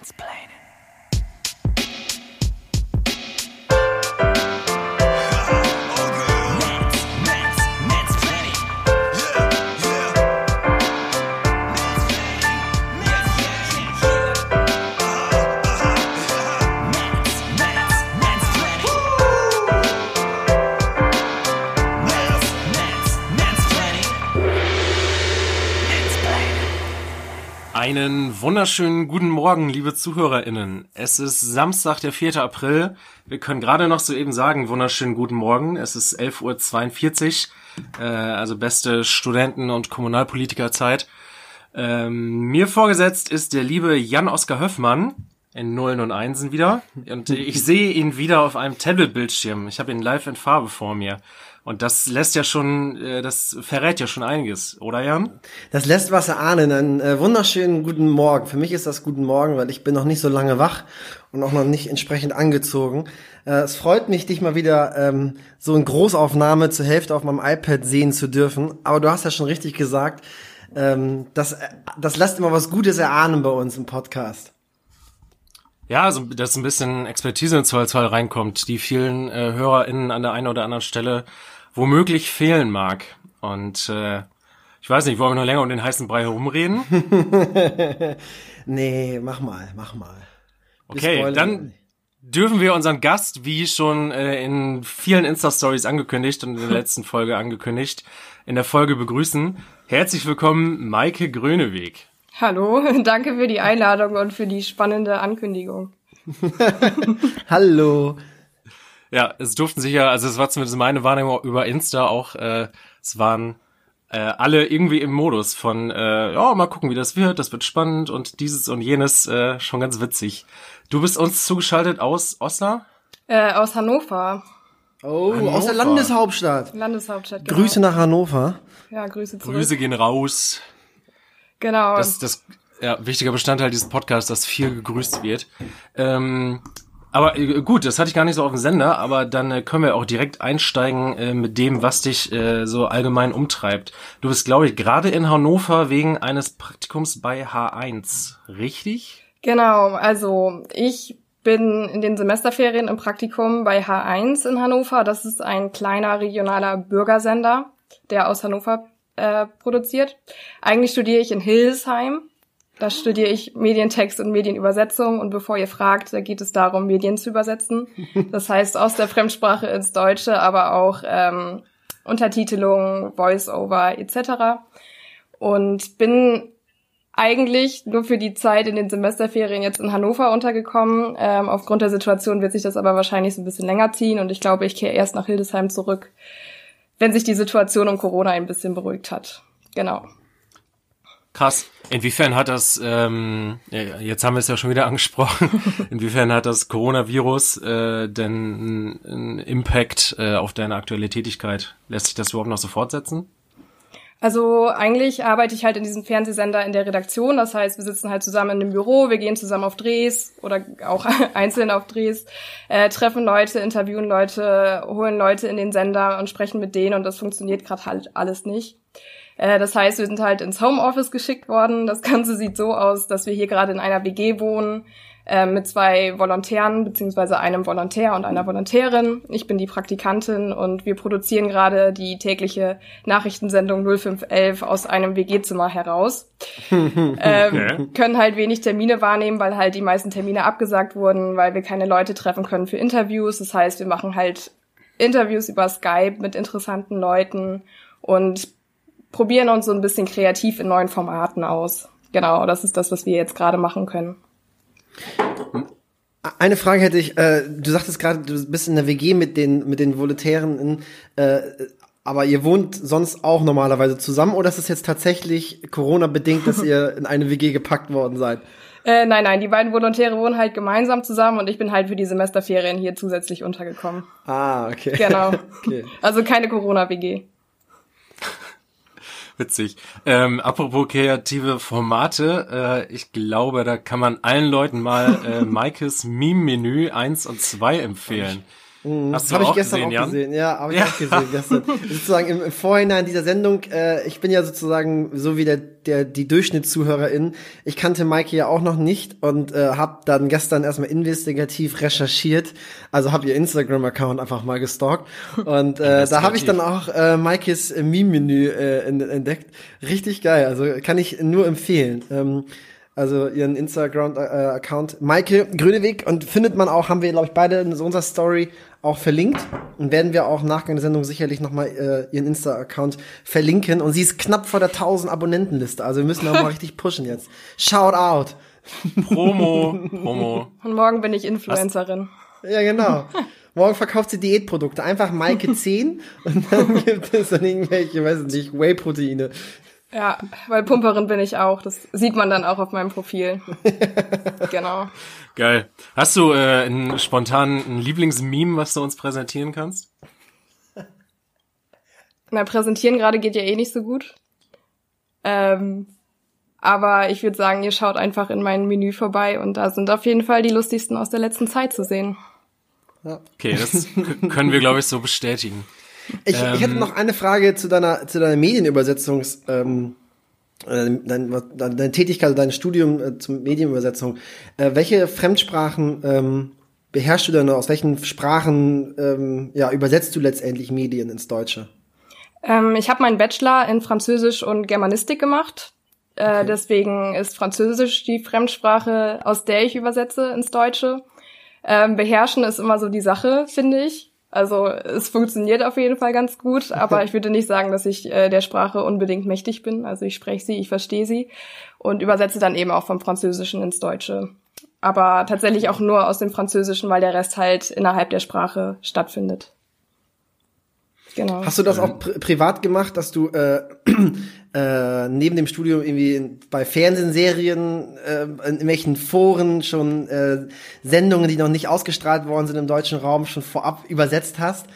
Einen wunderschönen guten Morgen, liebe ZuhörerInnen. Es ist Samstag, der 4. April. Wir können gerade noch soeben sagen, wunderschönen guten Morgen. Es ist 11.42 Uhr, äh, also beste Studenten- und Kommunalpolitikerzeit. Ähm, mir vorgesetzt ist der liebe Jan-Oskar Höffmann in Nullen und Einsen wieder. Und ich sehe ihn wieder auf einem Tablet-Bildschirm. Ich habe ihn live in Farbe vor mir. Und das lässt ja schon, äh, das verrät ja schon einiges, oder Jan? Das lässt was erahnen. Einen äh, wunderschönen guten Morgen. Für mich ist das guten Morgen, weil ich bin noch nicht so lange wach und auch noch nicht entsprechend angezogen. Äh, es freut mich, dich mal wieder ähm, so in Großaufnahme zur Hälfte auf meinem iPad sehen zu dürfen. Aber du hast ja schon richtig gesagt, ähm, das, das lässt immer was Gutes erahnen bei uns im Podcast. Ja, also dass ein bisschen Expertise in Zollzoll reinkommt, die vielen äh, HörerInnen an der einen oder anderen Stelle womöglich fehlen mag. Und äh, ich weiß nicht, wollen wir noch länger um den heißen Brei herumreden? nee, mach mal, mach mal. okay, dann dürfen wir unseren Gast, wie schon äh, in vielen Insta-Stories angekündigt und in der letzten Folge angekündigt, in der Folge begrüßen. Herzlich willkommen, Maike Gröneweg. Hallo, danke für die Einladung und für die spannende Ankündigung. Hallo. Ja, es durften sich ja, also es war zumindest meine Wahrnehmung über Insta auch, äh, es waren äh, alle irgendwie im Modus von, äh, ja, mal gucken, wie das wird, das wird spannend und dieses und jenes, äh, schon ganz witzig. Du bist uns zugeschaltet aus Osnabrück? Äh, aus Hannover. Oh, Hannover. aus der Landeshauptstadt. Landeshauptstadt, genau. Grüße nach Hannover. Ja, Grüße zurück. Grüße gehen raus. Genau. Das, das ja, wichtiger Bestandteil dieses Podcasts, dass viel gegrüßt wird. Ähm, aber äh, gut, das hatte ich gar nicht so auf dem Sender, aber dann äh, können wir auch direkt einsteigen äh, mit dem, was dich äh, so allgemein umtreibt. Du bist, glaube ich, gerade in Hannover wegen eines Praktikums bei H1, richtig? Genau, also ich bin in den Semesterferien im Praktikum bei H1 in Hannover. Das ist ein kleiner regionaler Bürgersender, der aus Hannover äh, produziert. Eigentlich studiere ich in Hildesheim da studiere ich Medientext und Medienübersetzung und bevor ihr fragt, da geht es darum, Medien zu übersetzen. Das heißt aus der Fremdsprache ins Deutsche, aber auch ähm, Untertitelung, Voice-Over etc. Und bin eigentlich nur für die Zeit in den Semesterferien jetzt in Hannover untergekommen. Ähm, aufgrund der Situation wird sich das aber wahrscheinlich so ein bisschen länger ziehen und ich glaube, ich kehre erst nach Hildesheim zurück, wenn sich die Situation um Corona ein bisschen beruhigt hat. Genau. Krass. Inwiefern hat das, ähm, jetzt haben wir es ja schon wieder angesprochen, inwiefern hat das Coronavirus äh, denn einen Impact äh, auf deine aktuelle Tätigkeit? Lässt sich das überhaupt noch so fortsetzen? Also eigentlich arbeite ich halt in diesem Fernsehsender in der Redaktion. Das heißt, wir sitzen halt zusammen in einem Büro, wir gehen zusammen auf Drehs oder auch einzeln auf Drehs, äh, treffen Leute, interviewen Leute, holen Leute in den Sender und sprechen mit denen und das funktioniert gerade halt alles nicht. Äh, das heißt, wir sind halt ins Homeoffice geschickt worden. Das Ganze sieht so aus, dass wir hier gerade in einer WG wohnen äh, mit zwei Volontären beziehungsweise einem Volontär und einer Volontärin. Ich bin die Praktikantin und wir produzieren gerade die tägliche Nachrichtensendung 0511 aus einem WG-Zimmer heraus. ähm, können halt wenig Termine wahrnehmen, weil halt die meisten Termine abgesagt wurden, weil wir keine Leute treffen können für Interviews. Das heißt, wir machen halt Interviews über Skype mit interessanten Leuten und probieren uns so ein bisschen kreativ in neuen Formaten aus. Genau, das ist das, was wir jetzt gerade machen können. Eine Frage hätte ich, äh, du sagtest gerade, du bist in der WG mit den, mit den Volontären, äh, aber ihr wohnt sonst auch normalerweise zusammen oder ist es jetzt tatsächlich Corona-bedingt, dass ihr in eine WG gepackt worden seid? Äh, nein, nein, die beiden Volontäre wohnen halt gemeinsam zusammen und ich bin halt für die Semesterferien hier zusätzlich untergekommen. Ah, okay. Genau. okay. Also keine Corona-WG. Witzig. Ähm, apropos kreative Formate, äh, ich glaube, da kann man allen Leuten mal äh, Maikes Meme-Menü 1 und 2 empfehlen. Mhm. Hast du hab auch ich gestern gesehen, auch Jan? gesehen. Ja, habe ich Ja. auch gesehen gestern. sozusagen im, im Vorhinein dieser Sendung, äh, ich bin ja sozusagen so wie der, der die Durchschnittszuhörerin. Ich kannte Maike ja auch noch nicht und äh, habe dann gestern erstmal investigativ recherchiert. Also habe ihr Instagram-Account einfach mal gestalkt und äh, da habe ich dann auch äh, Maikes äh, Meme-Menü äh, en- entdeckt. Richtig geil. Also kann ich nur empfehlen. Ähm, also ihren Instagram-Account Maike Gröneweg und findet man auch, haben wir glaube ich beide in so unserer Story auch verlinkt und werden wir auch im Nachgang der Sendung sicherlich nochmal äh, ihren Insta-Account verlinken und sie ist knapp vor der 1000 Abonnentenliste, also wir müssen da mal richtig pushen jetzt. Shout out. Promo, Promo. Und morgen bin ich Influencerin. Ja, genau. Morgen verkauft sie Diätprodukte, einfach Maike 10 und dann gibt es dann irgendwelche, weiß ich nicht, Whey-Proteine. Ja, weil Pumperin bin ich auch. Das sieht man dann auch auf meinem Profil. genau. Geil. Hast du äh, einen spontanen Lieblingsmeme, was du uns präsentieren kannst? Na, präsentieren gerade geht ja eh nicht so gut. Ähm, aber ich würde sagen, ihr schaut einfach in mein Menü vorbei und da sind auf jeden Fall die lustigsten aus der letzten Zeit zu sehen. Okay, das können wir, glaube ich, so bestätigen. Ich, ich hätte Ähm. noch eine Frage zu deiner, zu deiner Medienübersetzungs, ähm, äh, dein, deine Tätigkeit, dein Studium äh, zur Medienübersetzung. Äh, welche Fremdsprachen ähm, beherrschst du denn? Aus welchen Sprachen ähm, ja, übersetzt du letztendlich Medien ins Deutsche? Ähm, ich habe meinen Bachelor in Französisch und Germanistik gemacht. Äh, Deswegen ist Französisch die Fremdsprache, aus der ich übersetze ins Deutsche. Ähm, beherrschen ist immer so die Sache, finde ich. Also es funktioniert auf jeden Fall ganz gut, aber ich würde nicht sagen, dass ich äh, der Sprache unbedingt mächtig bin. Also ich spreche sie, ich verstehe sie und übersetze dann eben auch vom Französischen ins Deutsche. Aber tatsächlich auch nur aus dem Französischen, weil der Rest halt innerhalb der Sprache stattfindet. Genau. Hast du das auch pri privat gemacht, dass du äh, äh, neben dem Studium irgendwie bei Fernsehserien, äh, in irgendwelchen Foren schon äh, Sendungen, die noch nicht ausgestrahlt worden sind im deutschen Raum, schon vorab übersetzt hast?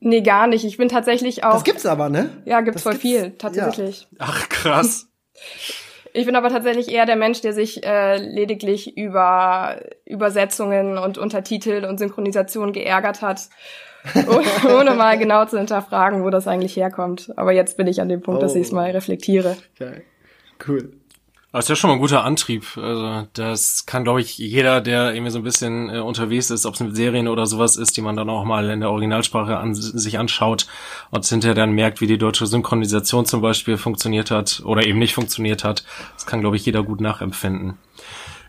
Nee, gar nicht. Ich bin tatsächlich auch. Das gibt's aber, ne? ja, gibt's das voll gibt's- viel, tatsächlich. Ach, krass. Ich bin aber tatsächlich eher der Mensch, der sich äh, lediglich über Übersetzungen und Untertitel und Synchronisation geärgert hat, oh- ohne mal genau zu hinterfragen, wo das eigentlich herkommt. Aber jetzt bin ich an dem Punkt, dass Oh. ich es mal reflektiere. Geil. Cool. Das ist ja schon mal ein guter Antrieb. Also das kann, glaube ich, jeder, der irgendwie so ein bisschen äh, unterwegs ist, ob es mit Serien oder sowas ist, die man dann auch mal in der Originalsprache an, sich anschaut und hinterher dann merkt, wie die deutsche Synchronisation zum Beispiel funktioniert hat oder eben nicht funktioniert hat. Das kann, glaube ich, jeder gut nachempfinden.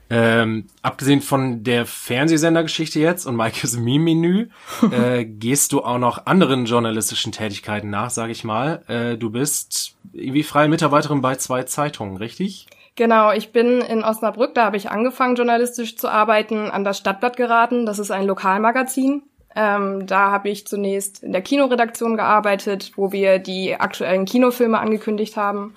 Ähm, abgesehen von der Fernsehsendergeschichte jetzt und Maikes Meme-Menü, äh, gehst du auch noch anderen journalistischen Tätigkeiten nach, sage ich mal. Äh, du bist irgendwie freie Mitarbeiterin bei zwei Zeitungen, richtig? Genau, ich bin in Osnabrück, da habe ich angefangen, journalistisch zu arbeiten, an das Stadtblatt geraten. Das ist ein Lokalmagazin. Ähm, da habe ich zunächst in der Kinoredaktion gearbeitet, wo wir die aktuellen Kinofilme angekündigt haben.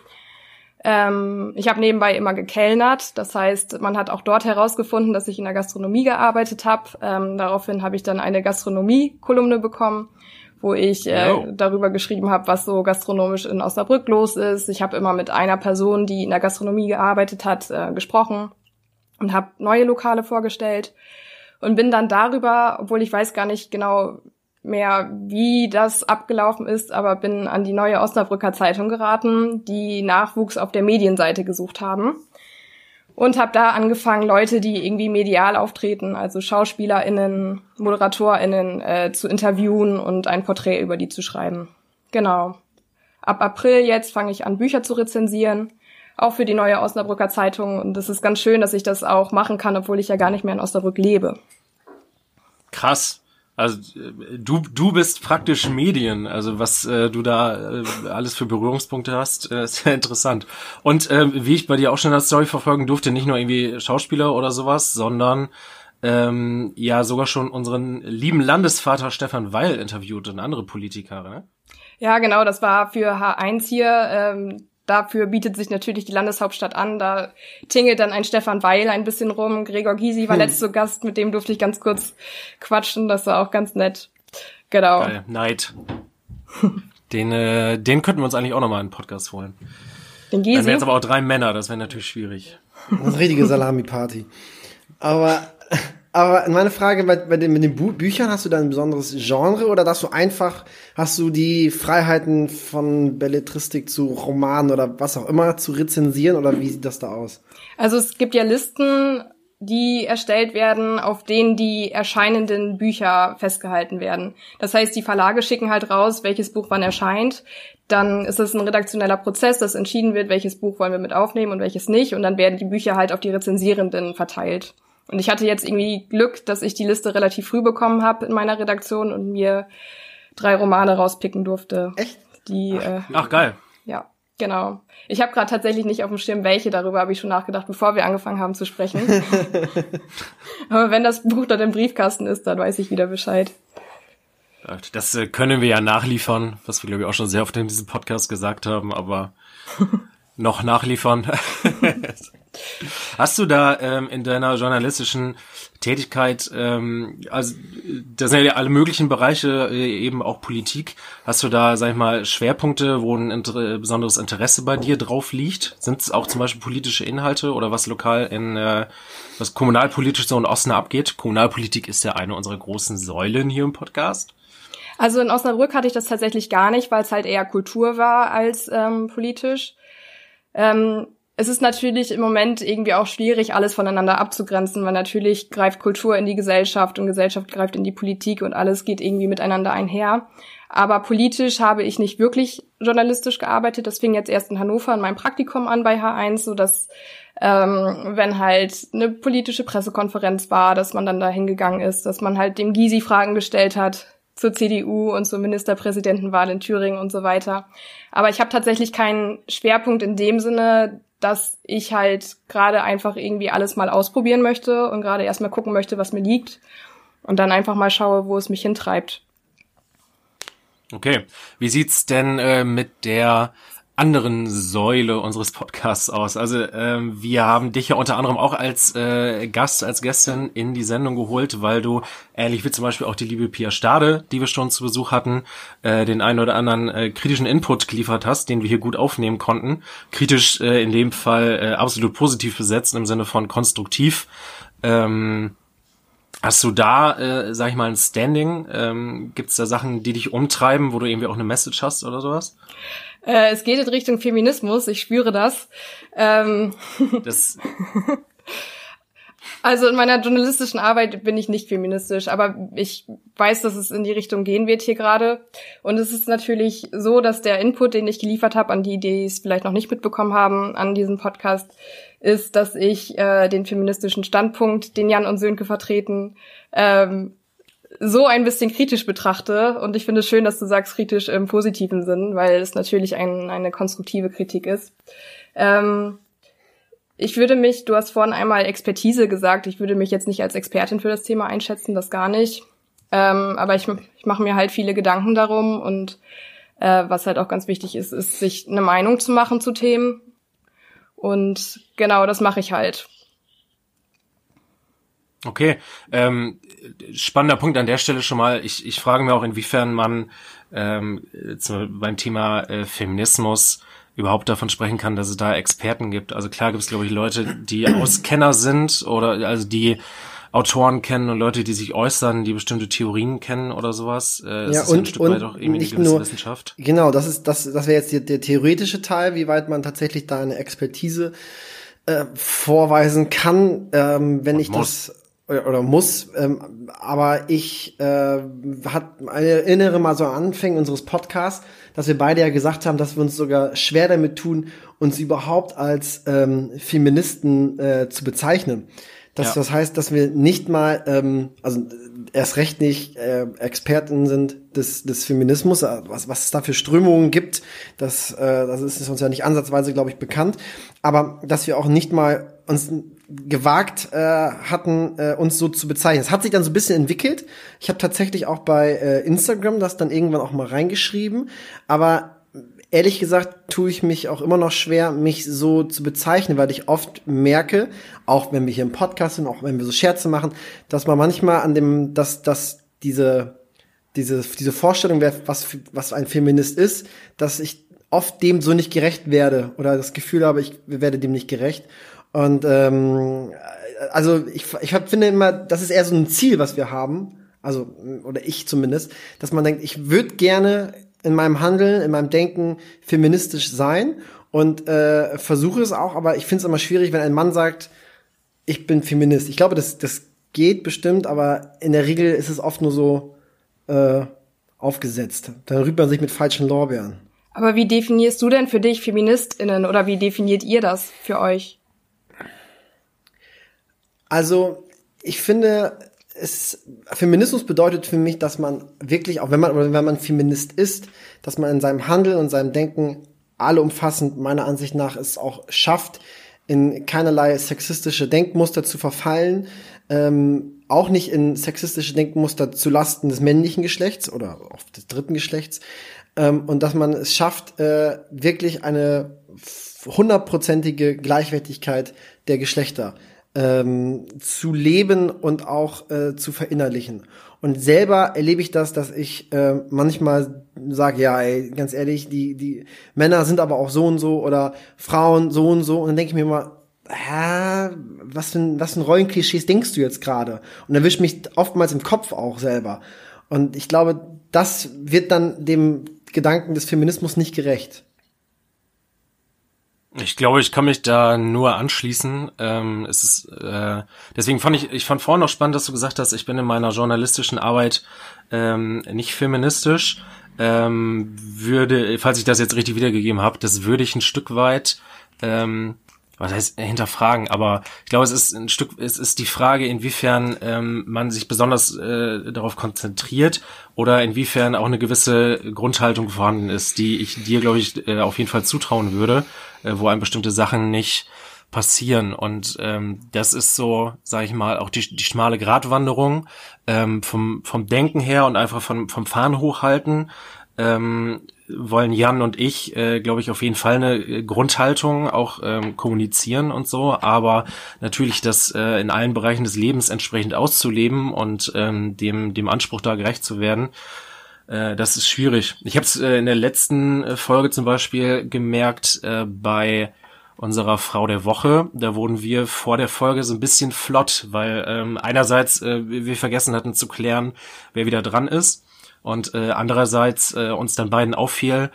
Ähm, ich habe nebenbei immer gekellnert, das heißt, man hat auch dort herausgefunden, dass ich in der Gastronomie gearbeitet habe. Ähm, daraufhin habe ich dann eine Gastronomie-Kolumne bekommen, wo ich äh, darüber geschrieben habe, was so gastronomisch in Osnabrück los ist. Ich habe immer mit einer Person, die in der Gastronomie gearbeitet hat, äh, gesprochen und habe neue Lokale vorgestellt und bin dann darüber, obwohl ich weiß gar nicht genau mehr, wie das abgelaufen ist, aber bin an die neue Osnabrücker Zeitung geraten, die Nachwuchs auf der Medienseite gesucht haben und habe da angefangen, Leute, die irgendwie medial auftreten, also SchauspielerInnen, ModeratorInnen, äh, zu interviewen und ein Porträt über die zu schreiben. Genau. Ab April jetzt fange ich an, Bücher zu rezensieren, auch für die neue Osnabrücker Zeitung. Und es ist ganz schön, dass ich das auch machen kann, obwohl ich ja gar nicht mehr in Osnabrück lebe. Krass. Also du du bist praktisch Medien, also was äh, du da äh, alles für Berührungspunkte hast, äh, ist sehr interessant. Und äh, wie ich bei dir auch schon in der Story verfolgen durfte, nicht nur irgendwie Schauspieler oder sowas, sondern ähm, ja sogar schon unseren lieben Landesvater Stefan Weil interviewt und andere Politiker. Ne? Ja, genau, das war für H1 hier. Ähm, dafür bietet sich natürlich die Landeshauptstadt an. Da tingelt dann ein Stefan Weil ein bisschen rum. Gregor Gysi war letzte Gast, mit dem durfte ich ganz kurz quatschen. Das war auch ganz nett. Genau. Geil, Neid. Den, äh, den könnten wir uns eigentlich auch nochmal in den Podcast holen. Den Dann wären Gysi. jetzt aber auch drei Männer, das wäre natürlich schwierig. Das ist eine richtige Salami-Party. Aber Aber meine Frage bei, bei den, mit den Bü Büchern, hast du da ein besonderes Genre oder dass du einfach, hast du die Freiheiten von Belletristik zu Romanen oder was auch immer zu rezensieren oder wie sieht das da aus? Also es gibt ja Listen, die erstellt werden, auf denen die erscheinenden Bücher festgehalten werden. Das heißt, die Verlage schicken halt raus, welches Buch wann erscheint. Dann ist es ein redaktioneller Prozess, dass entschieden wird, welches Buch wollen wir mit aufnehmen und welches nicht. Und dann werden die Bücher halt auf die Rezensierenden verteilt. Und ich hatte jetzt irgendwie Glück, dass ich die Liste relativ früh bekommen habe in meiner Redaktion und mir drei Romane rauspicken durfte. Echt? Die, Ach, äh, ach geil. ja, genau. Ich habe gerade tatsächlich nicht auf dem Schirm, welche darüber habe ich schon nachgedacht, bevor wir angefangen haben zu sprechen. Aber wenn das Buch dort im Briefkasten ist, dann weiß ich wieder Bescheid. Das äh, können wir ja nachliefern, was wir, glaube ich, auch schon sehr oft in diesem Podcast gesagt haben, aber noch nachliefern. Hast du da ähm, in deiner journalistischen Tätigkeit, ähm, also das sind ja alle möglichen Bereiche, äh, eben auch Politik, hast du da, sag ich mal, Schwerpunkte, wo ein inter besonderes Interesse bei dir drauf liegt? Sind es auch zum Beispiel politische Inhalte oder was lokal in, äh, was kommunalpolitisch so in Osnabrück abgeht? Kommunalpolitik ist ja eine unserer großen Säulen hier im Podcast. Also in Osnabrück hatte ich das tatsächlich gar nicht, weil es halt eher Kultur war als ähm, politisch. Ähm, es ist natürlich im Moment irgendwie auch schwierig, alles voneinander abzugrenzen, weil natürlich greift Kultur in die Gesellschaft und Gesellschaft greift in die Politik und alles geht irgendwie miteinander einher. Aber politisch habe ich nicht wirklich journalistisch gearbeitet. Das fing jetzt erst in Hannover in meinem Praktikum an bei H1, so dass ähm, wenn halt eine politische Pressekonferenz war, dass man dann da hingegangen ist, dass man halt dem Gysi Fragen gestellt hat, zur CDU und zur Ministerpräsidentenwahl in Thüringen und so weiter. Aber ich habe tatsächlich keinen Schwerpunkt in dem Sinne, dass ich halt gerade einfach irgendwie alles mal ausprobieren möchte und gerade erstmal gucken möchte, was mir liegt und dann einfach mal schaue, wo es mich hintreibt. Okay. Wie sieht's denn äh, mit der anderen Säule unseres Podcasts aus. Also ähm, wir haben dich ja unter anderem auch als äh, Gast, als Gästin in die Sendung geholt, weil du, ähnlich wie zum Beispiel auch die liebe Pia Stade, die wir schon zu Besuch hatten, äh, den einen oder anderen äh, kritischen Input geliefert hast, den wir hier gut aufnehmen konnten. Kritisch äh, in dem Fall äh, absolut positiv besetzt, im Sinne von konstruktiv. Ähm, Hast du da, äh, sag ich mal, ein Standing? Ähm, Gibt es da Sachen, die dich umtreiben, wo du irgendwie auch eine Message hast oder sowas? Äh, es geht in Richtung Feminismus, ich spüre das. Ähm das also in meiner journalistischen Arbeit bin ich nicht feministisch, aber ich weiß, dass es in die Richtung gehen wird hier gerade. Und es ist natürlich so, dass der Input, den ich geliefert habe, an die, die es vielleicht noch nicht mitbekommen haben, an diesem Podcast, ist, dass ich äh, den feministischen Standpunkt, den Jan und Sönke vertreten, ähm, so ein bisschen kritisch betrachte. Und ich finde es schön, dass du sagst kritisch im positiven Sinn, weil es natürlich ein, eine konstruktive Kritik ist. Ähm, ich würde mich, du hast vorhin einmal Expertise gesagt, ich würde mich jetzt nicht als Expertin für das Thema einschätzen, das gar nicht. Ähm, aber ich, ich mache mir halt viele Gedanken darum und äh, was halt auch ganz wichtig ist, ist, sich eine Meinung zu machen zu Themen. Und genau, das mache ich halt. Okay, ähm, spannender Punkt an der Stelle schon mal. Ich, ich frage mir auch, inwiefern man ähm, zu, beim Thema äh, Feminismus überhaupt davon sprechen kann, dass es da Experten gibt. Also klar gibt es, glaube ich, Leute, die Auskenner sind oder also die Autoren kennen und Leute, die sich äußern, die bestimmte Theorien kennen oder sowas. Äh, ja, und, ja und nicht nur Wissenschaft. Genau, das ist das, das wäre jetzt der, der theoretische Teil, wie weit man tatsächlich da eine Expertise äh, vorweisen kann, ähm, wenn und ich muss. das oder muss, ähm, aber ich äh, hat erinnere mal so an Anfängen unseres Podcasts, dass wir beide ja gesagt haben, dass wir uns sogar schwer damit tun, uns überhaupt als ähm, Feministen äh, zu bezeichnen. Das, ja. das heißt, dass wir nicht mal, ähm, also erst recht nicht äh, Experten sind des, des Feminismus, äh, was, was es da für Strömungen gibt, das, äh, das ist uns ja nicht ansatzweise, glaube ich, bekannt. Aber dass wir auch nicht mal uns gewagt äh, hatten, äh, uns so zu bezeichnen. Es hat sich dann so ein bisschen entwickelt. Ich habe tatsächlich auch bei äh, Instagram das dann irgendwann auch mal reingeschrieben, aber ehrlich gesagt tue ich mich auch immer noch schwer, mich so zu bezeichnen, weil ich oft merke, auch wenn wir hier im Podcast sind, auch wenn wir so Scherze machen, dass man manchmal an dem, dass, dass diese, diese, diese Vorstellung, was, was ein Feminist ist, dass ich oft dem so nicht gerecht werde oder das Gefühl habe, ich werde dem nicht gerecht. Und ähm, also ich, ich finde immer, das ist eher so ein Ziel, was wir haben, also oder ich zumindest, dass man denkt, ich würde gerne in meinem Handeln, in meinem Denken feministisch sein und äh, versuche es auch, aber ich finde es immer schwierig, wenn ein Mann sagt, ich bin Feminist. Ich glaube, das, das geht bestimmt, aber in der Regel ist es oft nur so äh, aufgesetzt. Dann rührt man sich mit falschen Lorbeeren. Aber wie definierst du denn für dich FeministInnen oder wie definiert ihr das für euch? Also, ich finde, es, Feminismus bedeutet für mich, dass man wirklich, auch wenn man, wenn man Feminist ist, dass man in seinem Handeln und seinem Denken allumfassend meiner Ansicht nach es auch schafft, in keinerlei sexistische Denkmuster zu verfallen, ähm, auch nicht in sexistische Denkmuster zu Lasten des männlichen Geschlechts oder auch des dritten Geschlechts, ähm, und dass man es schafft, äh, wirklich eine hundertprozentige Gleichwertigkeit der Geschlechter ähm, zu leben und auch äh, zu verinnerlichen. Und selber erlebe ich das, dass ich äh, manchmal sage, ja, ey, ganz ehrlich, die, die Männer sind aber auch so und so oder Frauen so und so. Und dann denke ich mir immer, hä, was für, ein, was für ein Rollenklischees denkst du jetzt gerade? Und dann wischt mich oftmals im Kopf auch selber. Und ich glaube, das wird dann dem Gedanken des Feminismus nicht gerecht. Ich glaube, ich kann mich da nur anschließen. Ähm, es ist, äh, deswegen fand ich, ich fand vorhin noch spannend, dass du gesagt hast, ich bin in meiner journalistischen Arbeit ähm, nicht feministisch. Ähm, würde, falls ich das jetzt richtig wiedergegeben habe, das würde ich ein Stück weit ähm, was heißt hinterfragen, aber ich glaube, es ist ein Stück, es ist die Frage, inwiefern ähm, man sich besonders äh, darauf konzentriert oder inwiefern auch eine gewisse Grundhaltung vorhanden ist, die ich dir, glaube ich, äh, auf jeden Fall zutrauen würde, äh, wo einem bestimmte Sachen nicht passieren. Und ähm, das ist so, sage ich mal, auch die, die schmale Gratwanderung ähm, vom, vom Denken her und einfach vom, vom Fahren hochhalten. Ähm, wollen Jan und ich, äh, glaube ich, auf jeden Fall eine äh, Grundhaltung auch ähm, kommunizieren und so, aber natürlich das äh, in allen Bereichen des Lebens entsprechend auszuleben und ähm, dem, dem Anspruch da gerecht zu werden, äh, das ist schwierig. Ich habe es äh, in der letzten äh, Folge zum Beispiel gemerkt äh, bei unserer Frau der Woche. Da wurden wir vor der Folge so ein bisschen flott, weil ähm, einerseits äh, wir vergessen hatten zu klären, wer wieder dran ist und äh, andererseits äh, uns dann beiden auffiel,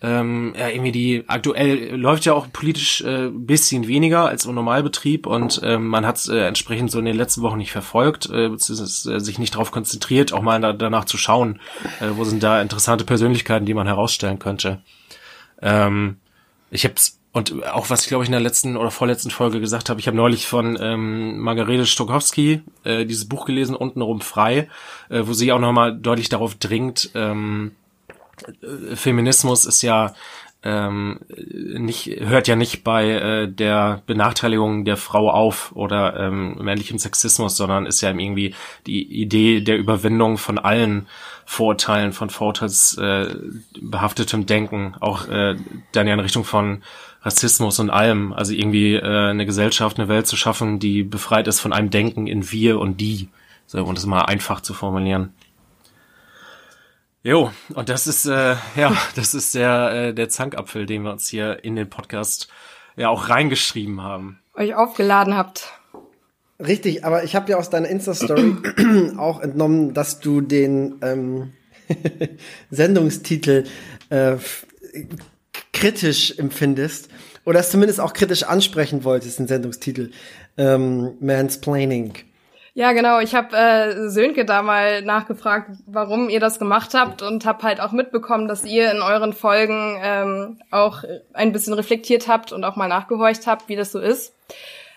ähm, ja, irgendwie die aktuell läuft ja auch politisch äh, bisschen weniger als im Normalbetrieb und ähm, man hat äh, entsprechend so in den letzten Wochen nicht verfolgt, äh, beziehungsweise äh, sich nicht darauf konzentriert, auch mal da, danach zu schauen, äh, wo sind da interessante Persönlichkeiten, die man herausstellen könnte. Ähm, ich habe und auch was ich glaube ich in der letzten oder vorletzten Folge gesagt habe, ich habe neulich von ähm, Margarete Stokowski äh, dieses Buch gelesen, untenrum frei, äh, wo sie auch nochmal deutlich darauf dringt, ähm, äh, Feminismus ist ja ähm, nicht hört ja nicht bei äh, der Benachteiligung der Frau auf oder ähm, männlichem Sexismus, sondern ist ja irgendwie die Idee der Überwindung von allen Vorurteilen, von vorurteilsbehaftetem äh, Denken, auch äh, dann ja in Richtung von Rassismus und allem. Also irgendwie äh, eine Gesellschaft, eine Welt zu schaffen, die befreit ist von einem Denken in wir und die. So, und das mal einfach zu formulieren. Jo, und das ist äh, ja, das ist der äh, der Zankapfel, den wir uns hier in den Podcast ja auch reingeschrieben haben. Euch aufgeladen habt. Richtig, aber ich habe ja aus deiner Insta-Story auch entnommen, dass du den ähm, Sendungstitel äh, kritisch empfindest oder es zumindest auch kritisch ansprechen wolltest, den Sendungstitel ähm, Mansplaining. Ja, genau. Ich habe äh, Sönke da mal nachgefragt, warum ihr das gemacht habt und habe halt auch mitbekommen, dass ihr in euren Folgen ähm, auch ein bisschen reflektiert habt und auch mal nachgehorcht habt, wie das so ist.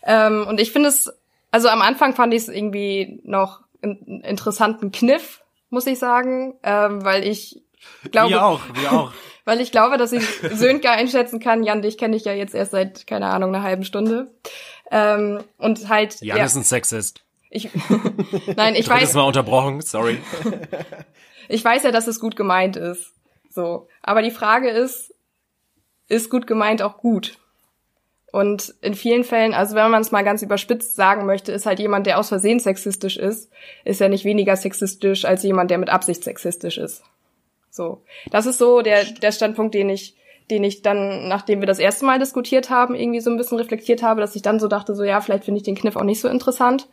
Ähm, und ich finde es, also am Anfang fand ich es irgendwie noch einen interessanten Kniff, muss ich sagen, ähm, weil ich glaube, wir auch, wir auch. weil ich glaube, dass ich Sönke einschätzen kann. Jan, dich kenne ich ja jetzt erst seit keine Ahnung einer halben Stunde. Ähm, und halt. Jan ja, ist ein Sexist. Ich, nein, ich weiß. Mal unterbrochen, sorry. ich weiß ja, dass es gut gemeint ist. So. Aber die Frage ist, ist gut gemeint auch gut? Und in vielen Fällen, also wenn man es mal ganz überspitzt sagen möchte, ist halt jemand, der aus Versehen sexistisch ist, ist ja nicht weniger sexistisch als jemand, der mit Absicht sexistisch ist. So. Das ist so der, der Standpunkt, den ich, den ich dann, nachdem wir das erste Mal diskutiert haben, irgendwie so ein bisschen reflektiert habe, dass ich dann so dachte, so ja, vielleicht finde ich den Kniff auch nicht so interessant.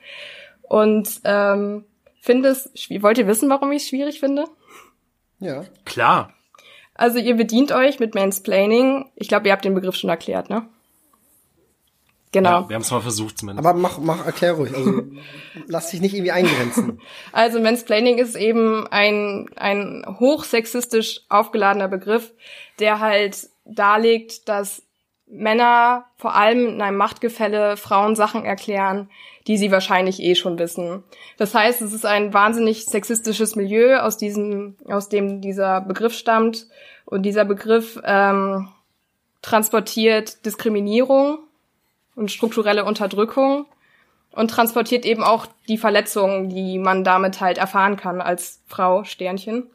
Und ähm, finde es, wollt ihr wissen, warum ich es schwierig finde? Ja. Klar. Also ihr bedient euch mit Mansplaining. Ich glaube, ihr habt den Begriff schon erklärt, ne? Genau. Ja, wir haben es mal versucht zumindest. Aber mach, mach, erklär ruhig. Also lass dich nicht irgendwie eingrenzen. Also Mansplaining ist eben ein, ein hochsexistisch aufgeladener Begriff, der halt darlegt, dass Männer vor allem in einem Machtgefälle Frauen Sachen erklären, die sie wahrscheinlich eh schon wissen. Das heißt, es ist ein wahnsinnig sexistisches Milieu, aus diesem, aus dem dieser Begriff stammt. Und dieser Begriff ähm, transportiert Diskriminierung und strukturelle Unterdrückung und transportiert eben auch die Verletzungen, die man damit halt erfahren kann als Frau, Sternchen.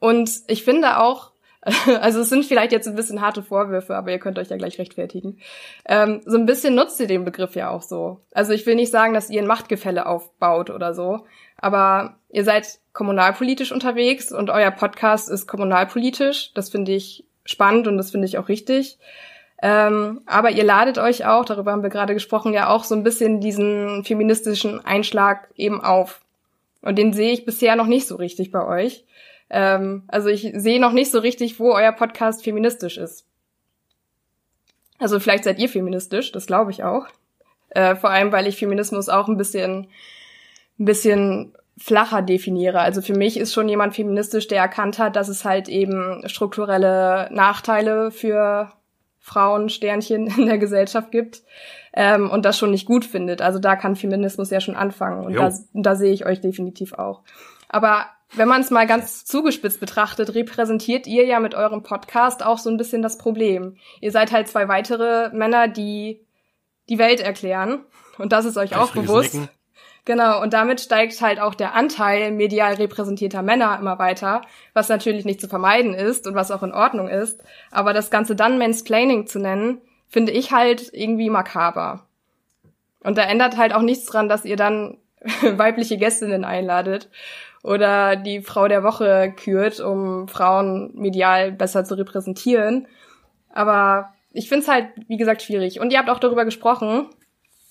Und ich finde auch, also es sind vielleicht jetzt ein bisschen harte Vorwürfe, aber ihr könnt euch ja gleich rechtfertigen. Ähm, so ein bisschen nutzt ihr den Begriff ja auch so. Also ich will nicht sagen, dass ihr ein Machtgefälle aufbaut oder so, aber ihr seid kommunalpolitisch unterwegs und euer Podcast ist kommunalpolitisch. Das finde ich spannend und das finde ich auch richtig. Ähm, aber ihr ladet euch auch, darüber haben wir gerade gesprochen, ja auch so ein bisschen diesen feministischen Einschlag eben auf. Und den sehe ich bisher noch nicht so richtig bei euch. Ähm, also ich sehe noch nicht so richtig, wo euer Podcast feministisch ist. Also vielleicht seid ihr feministisch, das glaube ich auch. Äh, vor allem, weil ich Feminismus auch ein bisschen, ein bisschen flacher definiere. Also für mich ist schon jemand feministisch, der erkannt hat, dass es halt eben strukturelle Nachteile für Frauen Sternchen in der Gesellschaft gibt ähm, und das schon nicht gut findet. Also da kann Feminismus ja schon anfangen und da, da sehe ich euch definitiv auch. Aber wenn man es mal ganz zugespitzt betrachtet, repräsentiert ihr ja mit eurem Podcast auch so ein bisschen das Problem. Ihr seid halt zwei weitere Männer, die die Welt erklären und das ist euch auch bewusst. Nicken. Genau, und damit steigt halt auch der Anteil medial repräsentierter Männer immer weiter, was natürlich nicht zu vermeiden ist und was auch in Ordnung ist. Aber das Ganze dann Mansplaining zu nennen, finde ich halt irgendwie makaber. Und da ändert halt auch nichts dran, dass ihr dann weibliche Gästinnen einladet oder die Frau der Woche kürt, um Frauen medial besser zu repräsentieren. Aber ich finde es halt, wie gesagt, schwierig. Und ihr habt auch darüber gesprochen,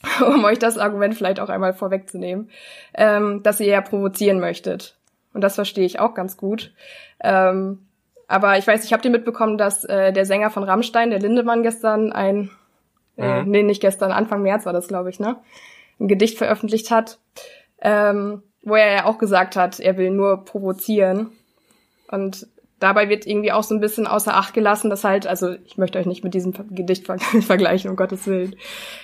um euch das Argument vielleicht auch einmal vorwegzunehmen, ähm, dass ihr ja provozieren möchtet. Und das verstehe ich auch ganz gut. Ähm, aber ich weiß, ich habe dir mitbekommen, dass äh, der Sänger von Rammstein, der Lindemann, gestern ein, äh, mhm. nee, nicht gestern, Anfang März war das, glaube ich, ne? Ein Gedicht veröffentlicht hat, ähm, wo er ja auch gesagt hat, er will nur provozieren. Und dabei wird irgendwie auch so ein bisschen außer Acht gelassen, dass halt, also ich möchte euch nicht mit diesem Gedicht ver vergleichen, um Gottes Willen.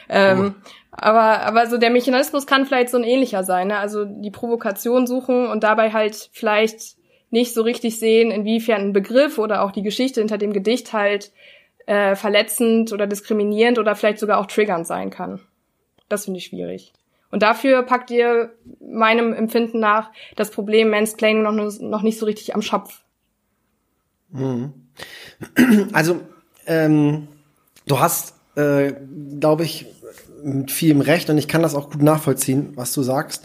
Ähm, oh. Aber, aber so der Mechanismus kann vielleicht so ein ähnlicher sein. Ne? Also die Provokation suchen und dabei halt vielleicht nicht so richtig sehen, inwiefern ein Begriff oder auch die Geschichte hinter dem Gedicht halt äh, verletzend oder diskriminierend oder vielleicht sogar auch triggernd sein kann. Das finde ich schwierig. Und dafür packt ihr meinem Empfinden nach das Problem Mansplaining noch, noch nicht so richtig am Schopf. Mhm. Also, ähm, du hast, äh, glaube ich, mit vielem Recht und ich kann das auch gut nachvollziehen, was du sagst.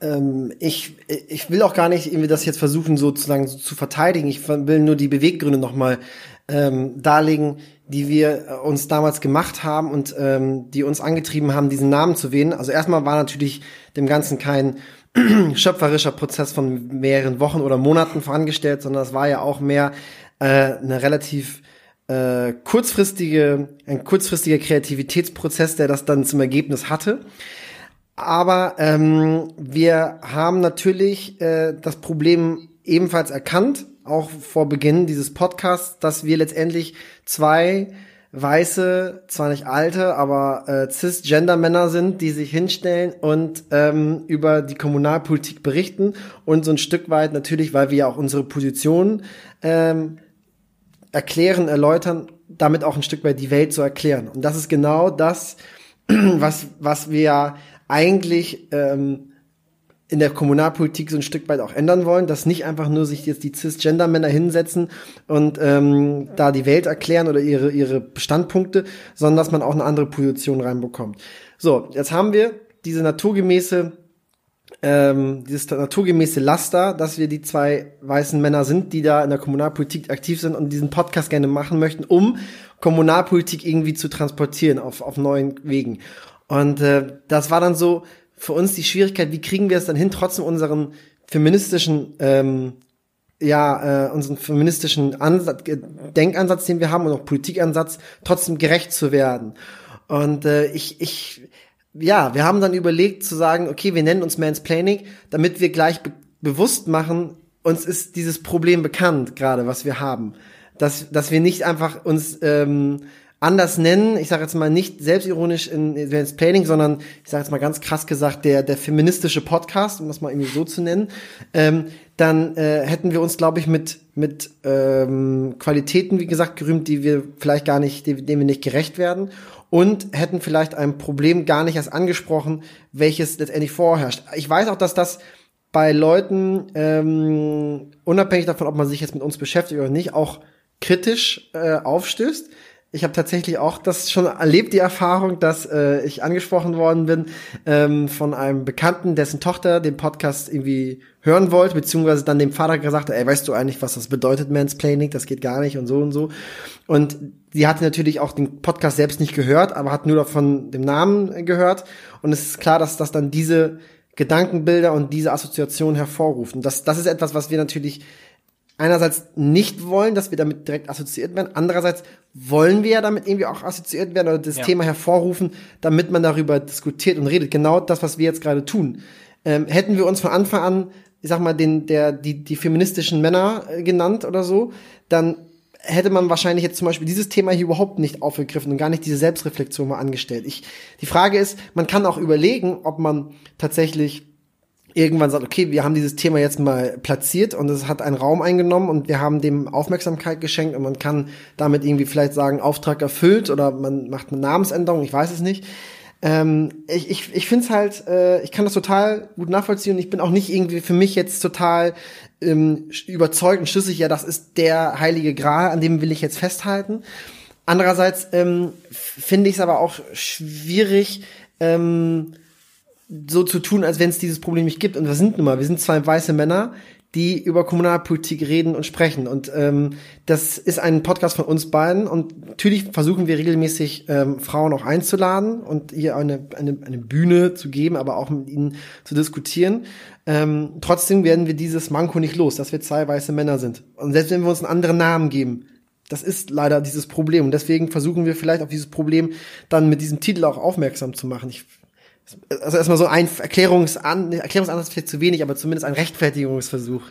Ähm, ich, ich will auch gar nicht irgendwie das jetzt versuchen, sozusagen so zu verteidigen. Ich will nur die Beweggründe nochmal ähm, darlegen, die wir uns damals gemacht haben und ähm, die uns angetrieben haben, diesen Namen zu wählen. Also erstmal war natürlich dem Ganzen kein schöpferischer Prozess von mehreren Wochen oder Monaten vorangestellt, sondern es war ja auch mehr äh, eine relativ äh, kurzfristige, ein kurzfristiger Kreativitätsprozess, der das dann zum Ergebnis hatte. Aber ähm, wir haben natürlich äh, das Problem ebenfalls erkannt, auch vor Beginn dieses Podcasts, dass wir letztendlich zwei weiße, zwar nicht alte, aber äh, cisgender-Männer sind, die sich hinstellen und ähm, über die Kommunalpolitik berichten und so ein Stück weit natürlich, weil wir ja auch unsere Position ähm, erklären, erläutern, damit auch ein Stück weit die Welt zu erklären. Und das ist genau das, was, was wir eigentlich ähm, in der Kommunalpolitik so ein Stück weit auch ändern wollen, dass nicht einfach nur sich jetzt die cisgender-Männer hinsetzen und ähm, da die Welt erklären oder ihre, ihre Standpunkte, sondern dass man auch eine andere Position reinbekommt. So, jetzt haben wir diese naturgemäße ähm, dieses naturgemäße Laster, dass wir die zwei weißen Männer sind, die da in der Kommunalpolitik aktiv sind und diesen Podcast gerne machen möchten, um Kommunalpolitik irgendwie zu transportieren auf, auf neuen Wegen. Und äh, das war dann so für uns die Schwierigkeit, wie kriegen wir es dann hin, trotzdem unseren feministischen ähm, ja, äh, unseren feministischen Ansatz, Denkansatz, den wir haben und auch Politikansatz, trotzdem gerecht zu werden. Und äh, ich, ich, ja, wir haben dann überlegt zu sagen, okay, wir nennen uns Mansplaining, damit wir gleich be bewusst machen, uns ist dieses Problem bekannt, gerade was wir haben. Dass, dass wir nicht einfach uns ähm, anders nennen, ich sage jetzt mal nicht selbstironisch in, in Mansplaining, sondern ich sage jetzt mal ganz krass gesagt, der, der feministische Podcast, um das mal irgendwie so zu nennen, ähm, dann äh, hätten wir uns, glaube ich, mit, mit ähm, Qualitäten, wie gesagt, gerühmt, die wir vielleicht gar nicht, denen wir nicht gerecht werden und hätten vielleicht ein Problem gar nicht erst angesprochen, welches letztendlich vorherrscht. Ich weiß auch, dass das bei Leuten, ähm, unabhängig davon, ob man sich jetzt mit uns beschäftigt oder nicht, auch kritisch äh, aufstößt. Ich habe tatsächlich auch das schon erlebt, die Erfahrung, dass äh, ich angesprochen worden bin ähm, von einem Bekannten, dessen Tochter den Podcast irgendwie hören wollte, beziehungsweise dann dem Vater gesagt hat, ey, weißt du eigentlich, was das bedeutet, Mansplaining? Das geht gar nicht und so und so. Und sie hatte natürlich auch den Podcast selbst nicht gehört, aber hat nur davon dem Namen gehört. Und es ist klar, dass das dann diese Gedankenbilder und diese Assoziation hervorruft. Und das, das ist etwas, was wir natürlich einerseits nicht wollen, dass wir damit direkt assoziiert werden. Andererseits wollen wir ja damit irgendwie auch assoziiert werden oder das ja. Thema hervorrufen, damit man darüber diskutiert und redet. Genau das, was wir jetzt gerade tun. Ähm, hätten wir uns von Anfang an, ich sag mal, den, der, die, die feministischen Männer äh, genannt oder so, dann hätte man wahrscheinlich jetzt zum Beispiel dieses Thema hier überhaupt nicht aufgegriffen und gar nicht diese Selbstreflexion mal angestellt. Ich, die Frage ist, man kann auch überlegen, ob man tatsächlich irgendwann sagt, okay, wir haben dieses Thema jetzt mal platziert und es hat einen Raum eingenommen und wir haben dem Aufmerksamkeit geschenkt und man kann damit irgendwie vielleicht sagen, Auftrag erfüllt oder man macht eine Namensänderung, ich weiß es nicht. Ähm, ich ich, ich finde es halt, äh, ich kann das total gut nachvollziehen und ich bin auch nicht irgendwie für mich jetzt total ähm, überzeugt und schlüssig, ja, das ist der heilige Gral, an dem will ich jetzt festhalten. Andererseits ähm, finde ich es aber auch schwierig, ähm, so zu tun, als wenn es dieses Problem nicht gibt. Und wir sind nun mal, wir sind zwei weiße Männer, die über Kommunalpolitik reden und sprechen. Und ähm, das ist ein Podcast von uns beiden. Und natürlich versuchen wir regelmäßig ähm, Frauen auch einzuladen und ihr eine, eine, eine Bühne zu geben, aber auch mit ihnen zu diskutieren. Ähm, trotzdem werden wir dieses Manko nicht los, dass wir zwei weiße Männer sind. Und selbst wenn wir uns einen anderen Namen geben, das ist leider dieses Problem. Und deswegen versuchen wir vielleicht auf dieses Problem dann mit diesem Titel auch aufmerksam zu machen. Ich also erstmal so ein Erklärungsan Erklärungsansatz vielleicht zu wenig, aber zumindest ein Rechtfertigungsversuch.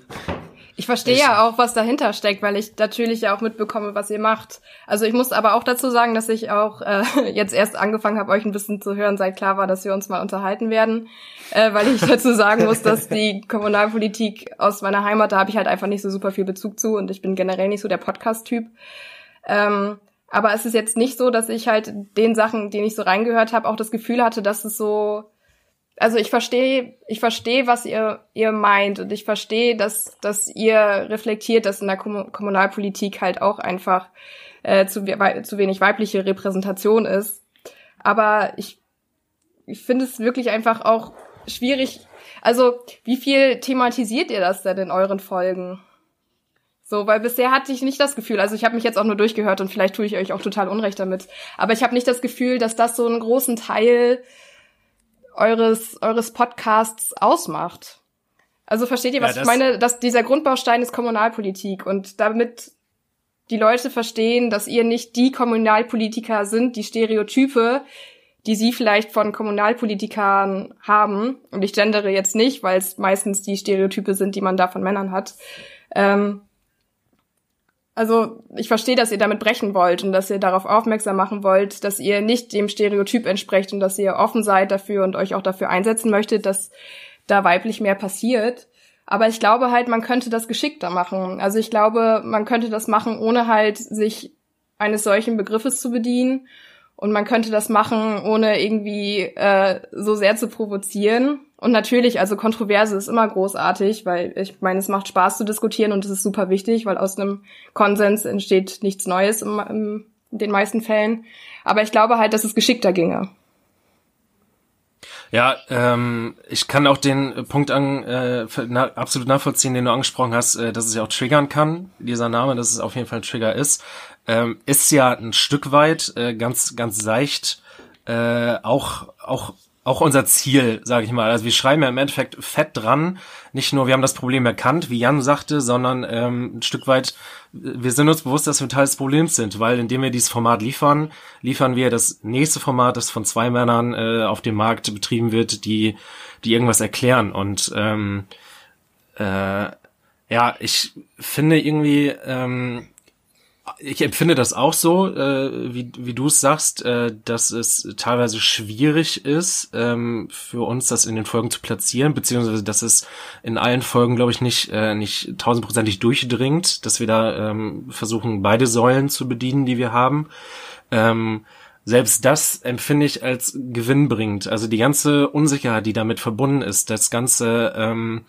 Ich verstehe ja auch, was dahinter steckt, weil ich natürlich ja auch mitbekomme, was ihr macht. Also ich muss aber auch dazu sagen, dass ich auch äh, jetzt erst angefangen habe, euch ein bisschen zu hören, seit klar war, dass wir uns mal unterhalten werden, äh, weil ich dazu sagen muss, dass die Kommunalpolitik aus meiner Heimat, da habe ich halt einfach nicht so super viel Bezug zu und ich bin generell nicht so der Podcast-Typ. Ähm, aber es ist jetzt nicht so, dass ich halt den Sachen, die ich so reingehört habe, auch das Gefühl hatte, dass es so also ich verstehe, ich verstehe, was ihr ihr meint und ich verstehe, dass dass ihr reflektiert, dass in der Kom Kommunalpolitik halt auch einfach äh, zu, zu wenig weibliche Repräsentation ist. Aber ich ich finde es wirklich einfach auch schwierig. Also wie viel thematisiert ihr das denn in euren Folgen? So, weil bisher hatte ich nicht das Gefühl, also ich habe mich jetzt auch nur durchgehört und vielleicht tue ich euch auch total Unrecht damit, aber ich habe nicht das Gefühl, dass das so einen großen Teil eures eures Podcasts ausmacht. Also versteht ihr, was ja, ich meine? Dass dieser Grundbaustein ist Kommunalpolitik und damit die Leute verstehen, dass ihr nicht die Kommunalpolitiker sind, die Stereotype, die sie vielleicht von Kommunalpolitikern haben. Und ich gendere jetzt nicht, weil es meistens die Stereotype sind, die man da von Männern hat. Ähm, also ich verstehe, dass ihr damit brechen wollt und dass ihr darauf aufmerksam machen wollt, dass ihr nicht dem Stereotyp entsprecht und dass ihr offen seid dafür und euch auch dafür einsetzen möchtet, dass da weiblich mehr passiert. Aber ich glaube halt, man könnte das geschickter machen. Also ich glaube, man könnte das machen, ohne halt sich eines solchen Begriffes zu bedienen. Und man könnte das machen, ohne irgendwie äh, so sehr zu provozieren. Und natürlich, also Kontroverse ist immer großartig, weil ich meine, es macht Spaß zu diskutieren und es ist super wichtig, weil aus einem Konsens entsteht nichts Neues im, in den meisten Fällen. Aber ich glaube halt, dass es geschickter ginge. Ja, ähm, ich kann auch den Punkt an, äh, na, absolut nachvollziehen, den du angesprochen hast, äh, dass es ja auch triggern kann, dieser Name, dass es auf jeden Fall ein Trigger ist. Ähm, ist ja ein Stück weit äh, ganz, ganz seicht äh, auch, auch auch unser Ziel, sage ich mal. Also wir schreiben ja im Endeffekt fett dran. Nicht nur, wir haben das Problem erkannt, wie Jan sagte, sondern ähm, ein Stück weit, wir sind uns bewusst, dass wir Teil des Problems sind, weil indem wir dieses Format liefern, liefern wir das nächste Format, das von zwei Männern äh, auf dem Markt betrieben wird, die, die irgendwas erklären. Und ähm, äh, ja, ich finde irgendwie, ähm, ich empfinde das auch so, äh, wie, wie du es sagst, äh, dass es teilweise schwierig ist, ähm, für uns das in den Folgen zu platzieren, beziehungsweise dass es in allen Folgen, glaube ich, nicht, äh, nicht tausendprozentig durchdringt, dass wir da ähm, versuchen, beide Säulen zu bedienen, die wir haben. Ähm, selbst das empfinde ich als gewinnbringend. Also die ganze Unsicherheit, die damit verbunden ist, das ganze, ähm,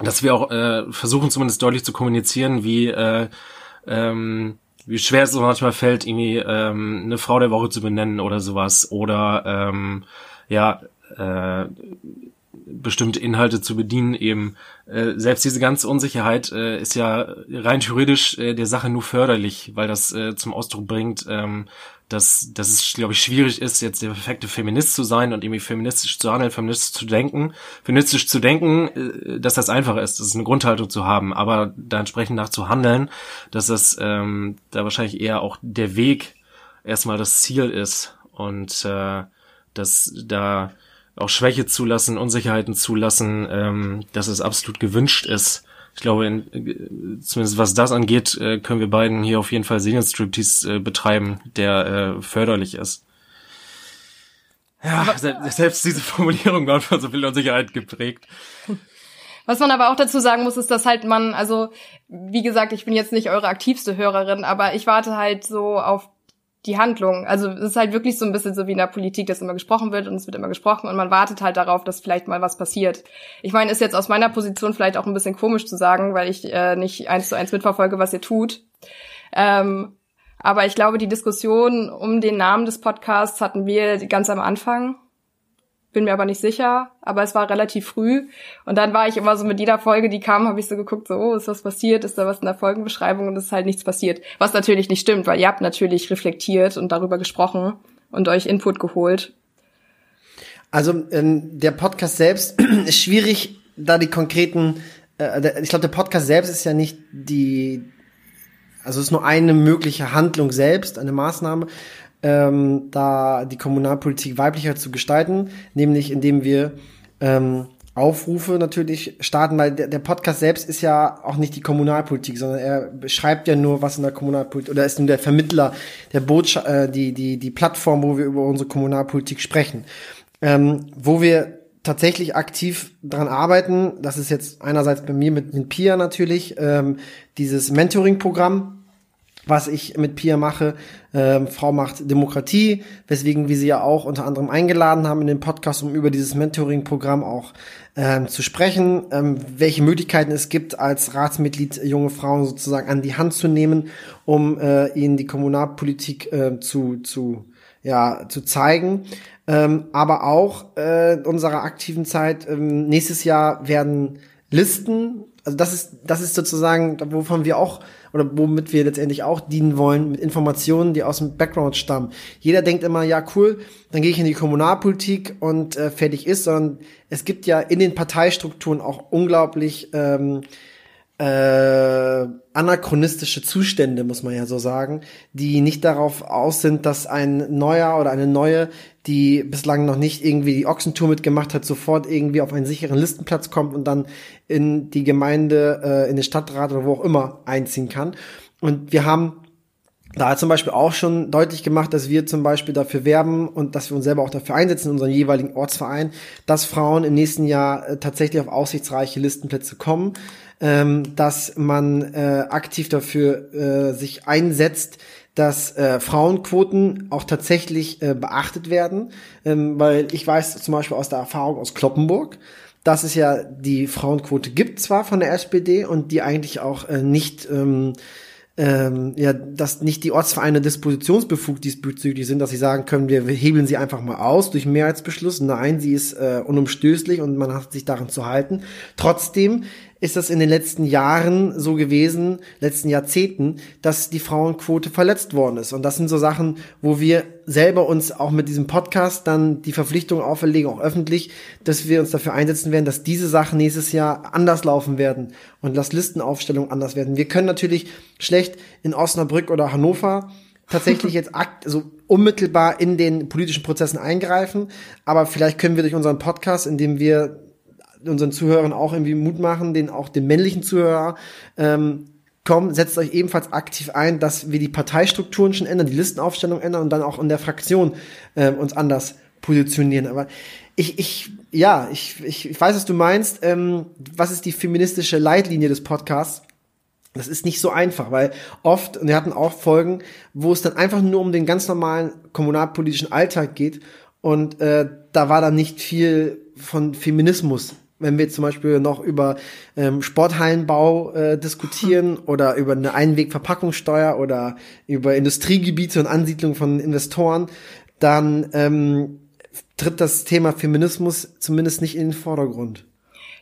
dass wir auch äh, versuchen zumindest deutlich zu kommunizieren, wie äh, ähm, wie schwer es manchmal fällt, irgendwie ähm, eine Frau der Woche zu benennen oder sowas. Oder ähm, ja, äh, bestimmte Inhalte zu bedienen eben. Äh, selbst diese ganze Unsicherheit äh, ist ja rein theoretisch äh, der Sache nur förderlich, weil das äh, zum Ausdruck bringt, ähm, dass, dass es, glaube ich, schwierig ist, jetzt der perfekte Feminist zu sein und irgendwie feministisch zu handeln, feministisch zu denken. Feministisch zu denken, äh, dass das einfach ist, das ist eine Grundhaltung zu haben, aber da entsprechend nach zu handeln, dass das ähm, da wahrscheinlich eher auch der Weg erstmal das Ziel ist und äh, dass da auch Schwäche zulassen, Unsicherheiten zulassen, ähm, dass es absolut gewünscht ist, ich glaube, in, zumindest was das angeht, äh, können wir beiden hier auf jeden Fall Serienstriptease äh, betreiben, der äh, förderlich ist. Ja, aber, selbst diese Formulierung war von so viel Unsicherheit geprägt. Was man aber auch dazu sagen muss, ist, dass halt man, also wie gesagt, ich bin jetzt nicht eure aktivste Hörerin, aber ich warte halt so auf die Handlung. Also es ist halt wirklich so ein bisschen so wie in der Politik, dass immer gesprochen wird und es wird immer gesprochen und man wartet halt darauf, dass vielleicht mal was passiert. Ich meine, ist jetzt aus meiner Position vielleicht auch ein bisschen komisch zu sagen, weil ich äh, nicht eins zu eins mitverfolge, was ihr tut. Ähm, aber ich glaube, die Diskussion um den Namen des Podcasts hatten wir ganz am Anfang bin mir aber nicht sicher, aber es war relativ früh und dann war ich immer so mit jeder Folge, die kam, habe ich so geguckt, so, oh, ist was passiert, ist da was in der Folgenbeschreibung und es ist halt nichts passiert. Was natürlich nicht stimmt, weil ihr habt natürlich reflektiert und darüber gesprochen und euch Input geholt. Also ähm, der Podcast selbst ist schwierig, da die konkreten, äh, ich glaube, der Podcast selbst ist ja nicht die, also es ist nur eine mögliche Handlung selbst, eine Maßnahme ähm, da die Kommunalpolitik weiblicher zu gestalten, nämlich indem wir ähm, Aufrufe natürlich starten, weil der, der Podcast selbst ist ja auch nicht die Kommunalpolitik, sondern er beschreibt ja nur, was in der Kommunalpolitik oder ist nur der Vermittler, der Botschaft, äh, die, die, die Plattform, wo wir über unsere Kommunalpolitik sprechen. Ähm, wo wir tatsächlich aktiv dran arbeiten, das ist jetzt einerseits bei mir mit, mit Pia natürlich, ähm, dieses Mentoring-Programm, was ich mit Pia mache. Ähm, Frau macht Demokratie, weswegen wir sie ja auch unter anderem eingeladen haben in den Podcast, um über dieses Mentoring-Programm auch ähm, zu sprechen, ähm, welche Möglichkeiten es gibt, als Ratsmitglied junge Frauen sozusagen an die Hand zu nehmen, um äh, ihnen die Kommunalpolitik äh, zu, zu, ja, zu zeigen. Ähm, aber auch äh, unserer aktiven Zeit, ähm, nächstes Jahr werden Listen, also das ist, das ist sozusagen, wovon wir auch oder womit wir letztendlich auch dienen wollen, mit Informationen, die aus dem Background stammen. Jeder denkt immer, ja cool, dann gehe ich in die Kommunalpolitik und äh, fertig ist, sondern es gibt ja in den Parteistrukturen auch unglaublich ähm, äh, anachronistische Zustände, muss man ja so sagen, die nicht darauf aus sind, dass ein neuer oder eine neue, die bislang noch nicht irgendwie die Ochsentour mitgemacht hat, sofort irgendwie auf einen sicheren Listenplatz kommt und dann in die Gemeinde, äh, in den Stadtrat oder wo auch immer einziehen kann. Und wir haben da zum Beispiel auch schon deutlich gemacht, dass wir zum Beispiel dafür werben und dass wir uns selber auch dafür einsetzen in unserem jeweiligen Ortsverein, dass Frauen im nächsten Jahr äh, tatsächlich auf aussichtsreiche Listenplätze kommen ähm, dass man äh, aktiv dafür äh, sich einsetzt, dass äh, Frauenquoten auch tatsächlich äh, beachtet werden, ähm, weil ich weiß zum Beispiel aus der Erfahrung aus Kloppenburg, dass es ja die Frauenquote gibt zwar von der SPD und die eigentlich auch äh, nicht ähm, ähm, ja, dass nicht die Ortsvereine dispositionsbefugt diesbezüglich sind, dass sie sagen können, wir hebeln sie einfach mal aus durch Mehrheitsbeschluss. Nein, sie ist äh, unumstößlich und man hat sich daran zu halten. Trotzdem ist das in den letzten Jahren so gewesen, letzten Jahrzehnten, dass die Frauenquote verletzt worden ist. Und das sind so Sachen, wo wir selber uns auch mit diesem Podcast dann die Verpflichtung auferlegen, auch öffentlich, dass wir uns dafür einsetzen werden, dass diese Sachen nächstes Jahr anders laufen werden und dass Listenaufstellungen anders werden. Wir können natürlich schlecht in Osnabrück oder Hannover tatsächlich jetzt akt, also unmittelbar in den politischen Prozessen eingreifen, aber vielleicht können wir durch unseren Podcast, in dem wir unseren Zuhörern auch irgendwie Mut machen, den auch den männlichen Zuhörer, ähm, komm, setzt euch ebenfalls aktiv ein, dass wir die Parteistrukturen schon ändern, die Listenaufstellung ändern und dann auch in der Fraktion ähm, uns anders positionieren. Aber ich, ich, ja, ich, ich, ich weiß, was du meinst. Ähm, was ist die feministische Leitlinie des Podcasts? Das ist nicht so einfach, weil oft, und wir hatten auch Folgen, wo es dann einfach nur um den ganz normalen kommunalpolitischen Alltag geht und äh, da war dann nicht viel von Feminismus wenn wir zum Beispiel noch über ähm, Sporthallenbau äh, diskutieren oder über eine Einwegverpackungssteuer oder über Industriegebiete und Ansiedlung von Investoren, dann ähm, tritt das Thema Feminismus zumindest nicht in den Vordergrund.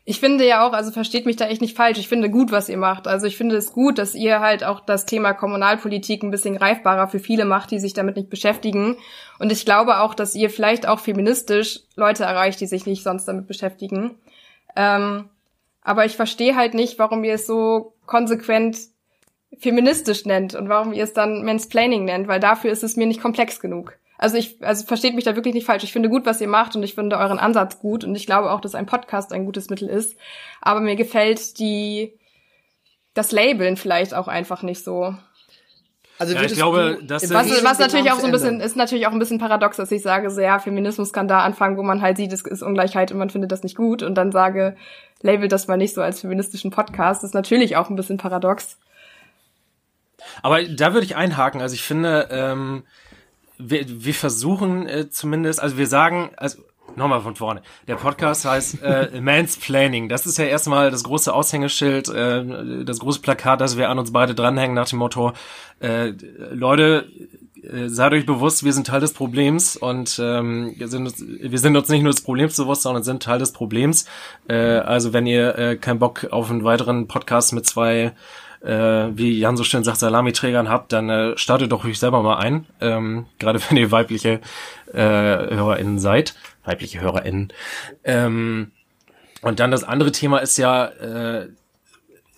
Ich finde ja auch, also versteht mich da echt nicht falsch, ich finde gut, was ihr macht. Also ich finde es gut, dass ihr halt auch das Thema Kommunalpolitik ein bisschen greifbarer für viele macht, die sich damit nicht beschäftigen. Und ich glaube auch, dass ihr vielleicht auch feministisch Leute erreicht, die sich nicht sonst damit beschäftigen. Ähm, aber ich verstehe halt nicht, warum ihr es so konsequent feministisch nennt und warum ihr es dann Mansplaining nennt, weil dafür ist es mir nicht komplex genug. Also ich, also versteht mich da wirklich nicht falsch. Ich finde gut, was ihr macht und ich finde euren Ansatz gut und ich glaube auch, dass ein Podcast ein gutes Mittel ist. Aber mir gefällt die, das Labeln vielleicht auch einfach nicht so. Also ja, ich glaube, das was, was natürlich auch so ein bisschen ist natürlich auch ein bisschen paradox, dass ich sage, so ja, Feminismus kann da anfangen, wo man halt sieht, es ist Ungleichheit und man findet das nicht gut und dann sage, label das mal nicht so als feministischen Podcast, das ist natürlich auch ein bisschen paradox. Aber da würde ich einhaken, also ich finde, ähm, wir, wir versuchen äh, zumindest, also wir sagen, also Nochmal von vorne. Der Podcast heißt äh, Mansplaining. Das ist ja erstmal das große Aushängeschild, äh, das große Plakat, das wir an uns beide dranhängen nach dem Motto, äh, Leute, äh, seid euch bewusst, wir sind Teil des Problems und ähm, wir, sind uns, wir sind uns nicht nur des Problems bewusst, sondern sind Teil des Problems. Äh, also wenn ihr äh, keinen Bock auf einen weiteren Podcast mit zwei äh, wie Jan so schön sagt, Salamiträgern habt, dann äh, startet doch euch selber mal ein. Ähm, Gerade wenn ihr weibliche äh, HörerInnen seid weibliche HörerInnen. Ähm, und dann das andere Thema ist ja, äh,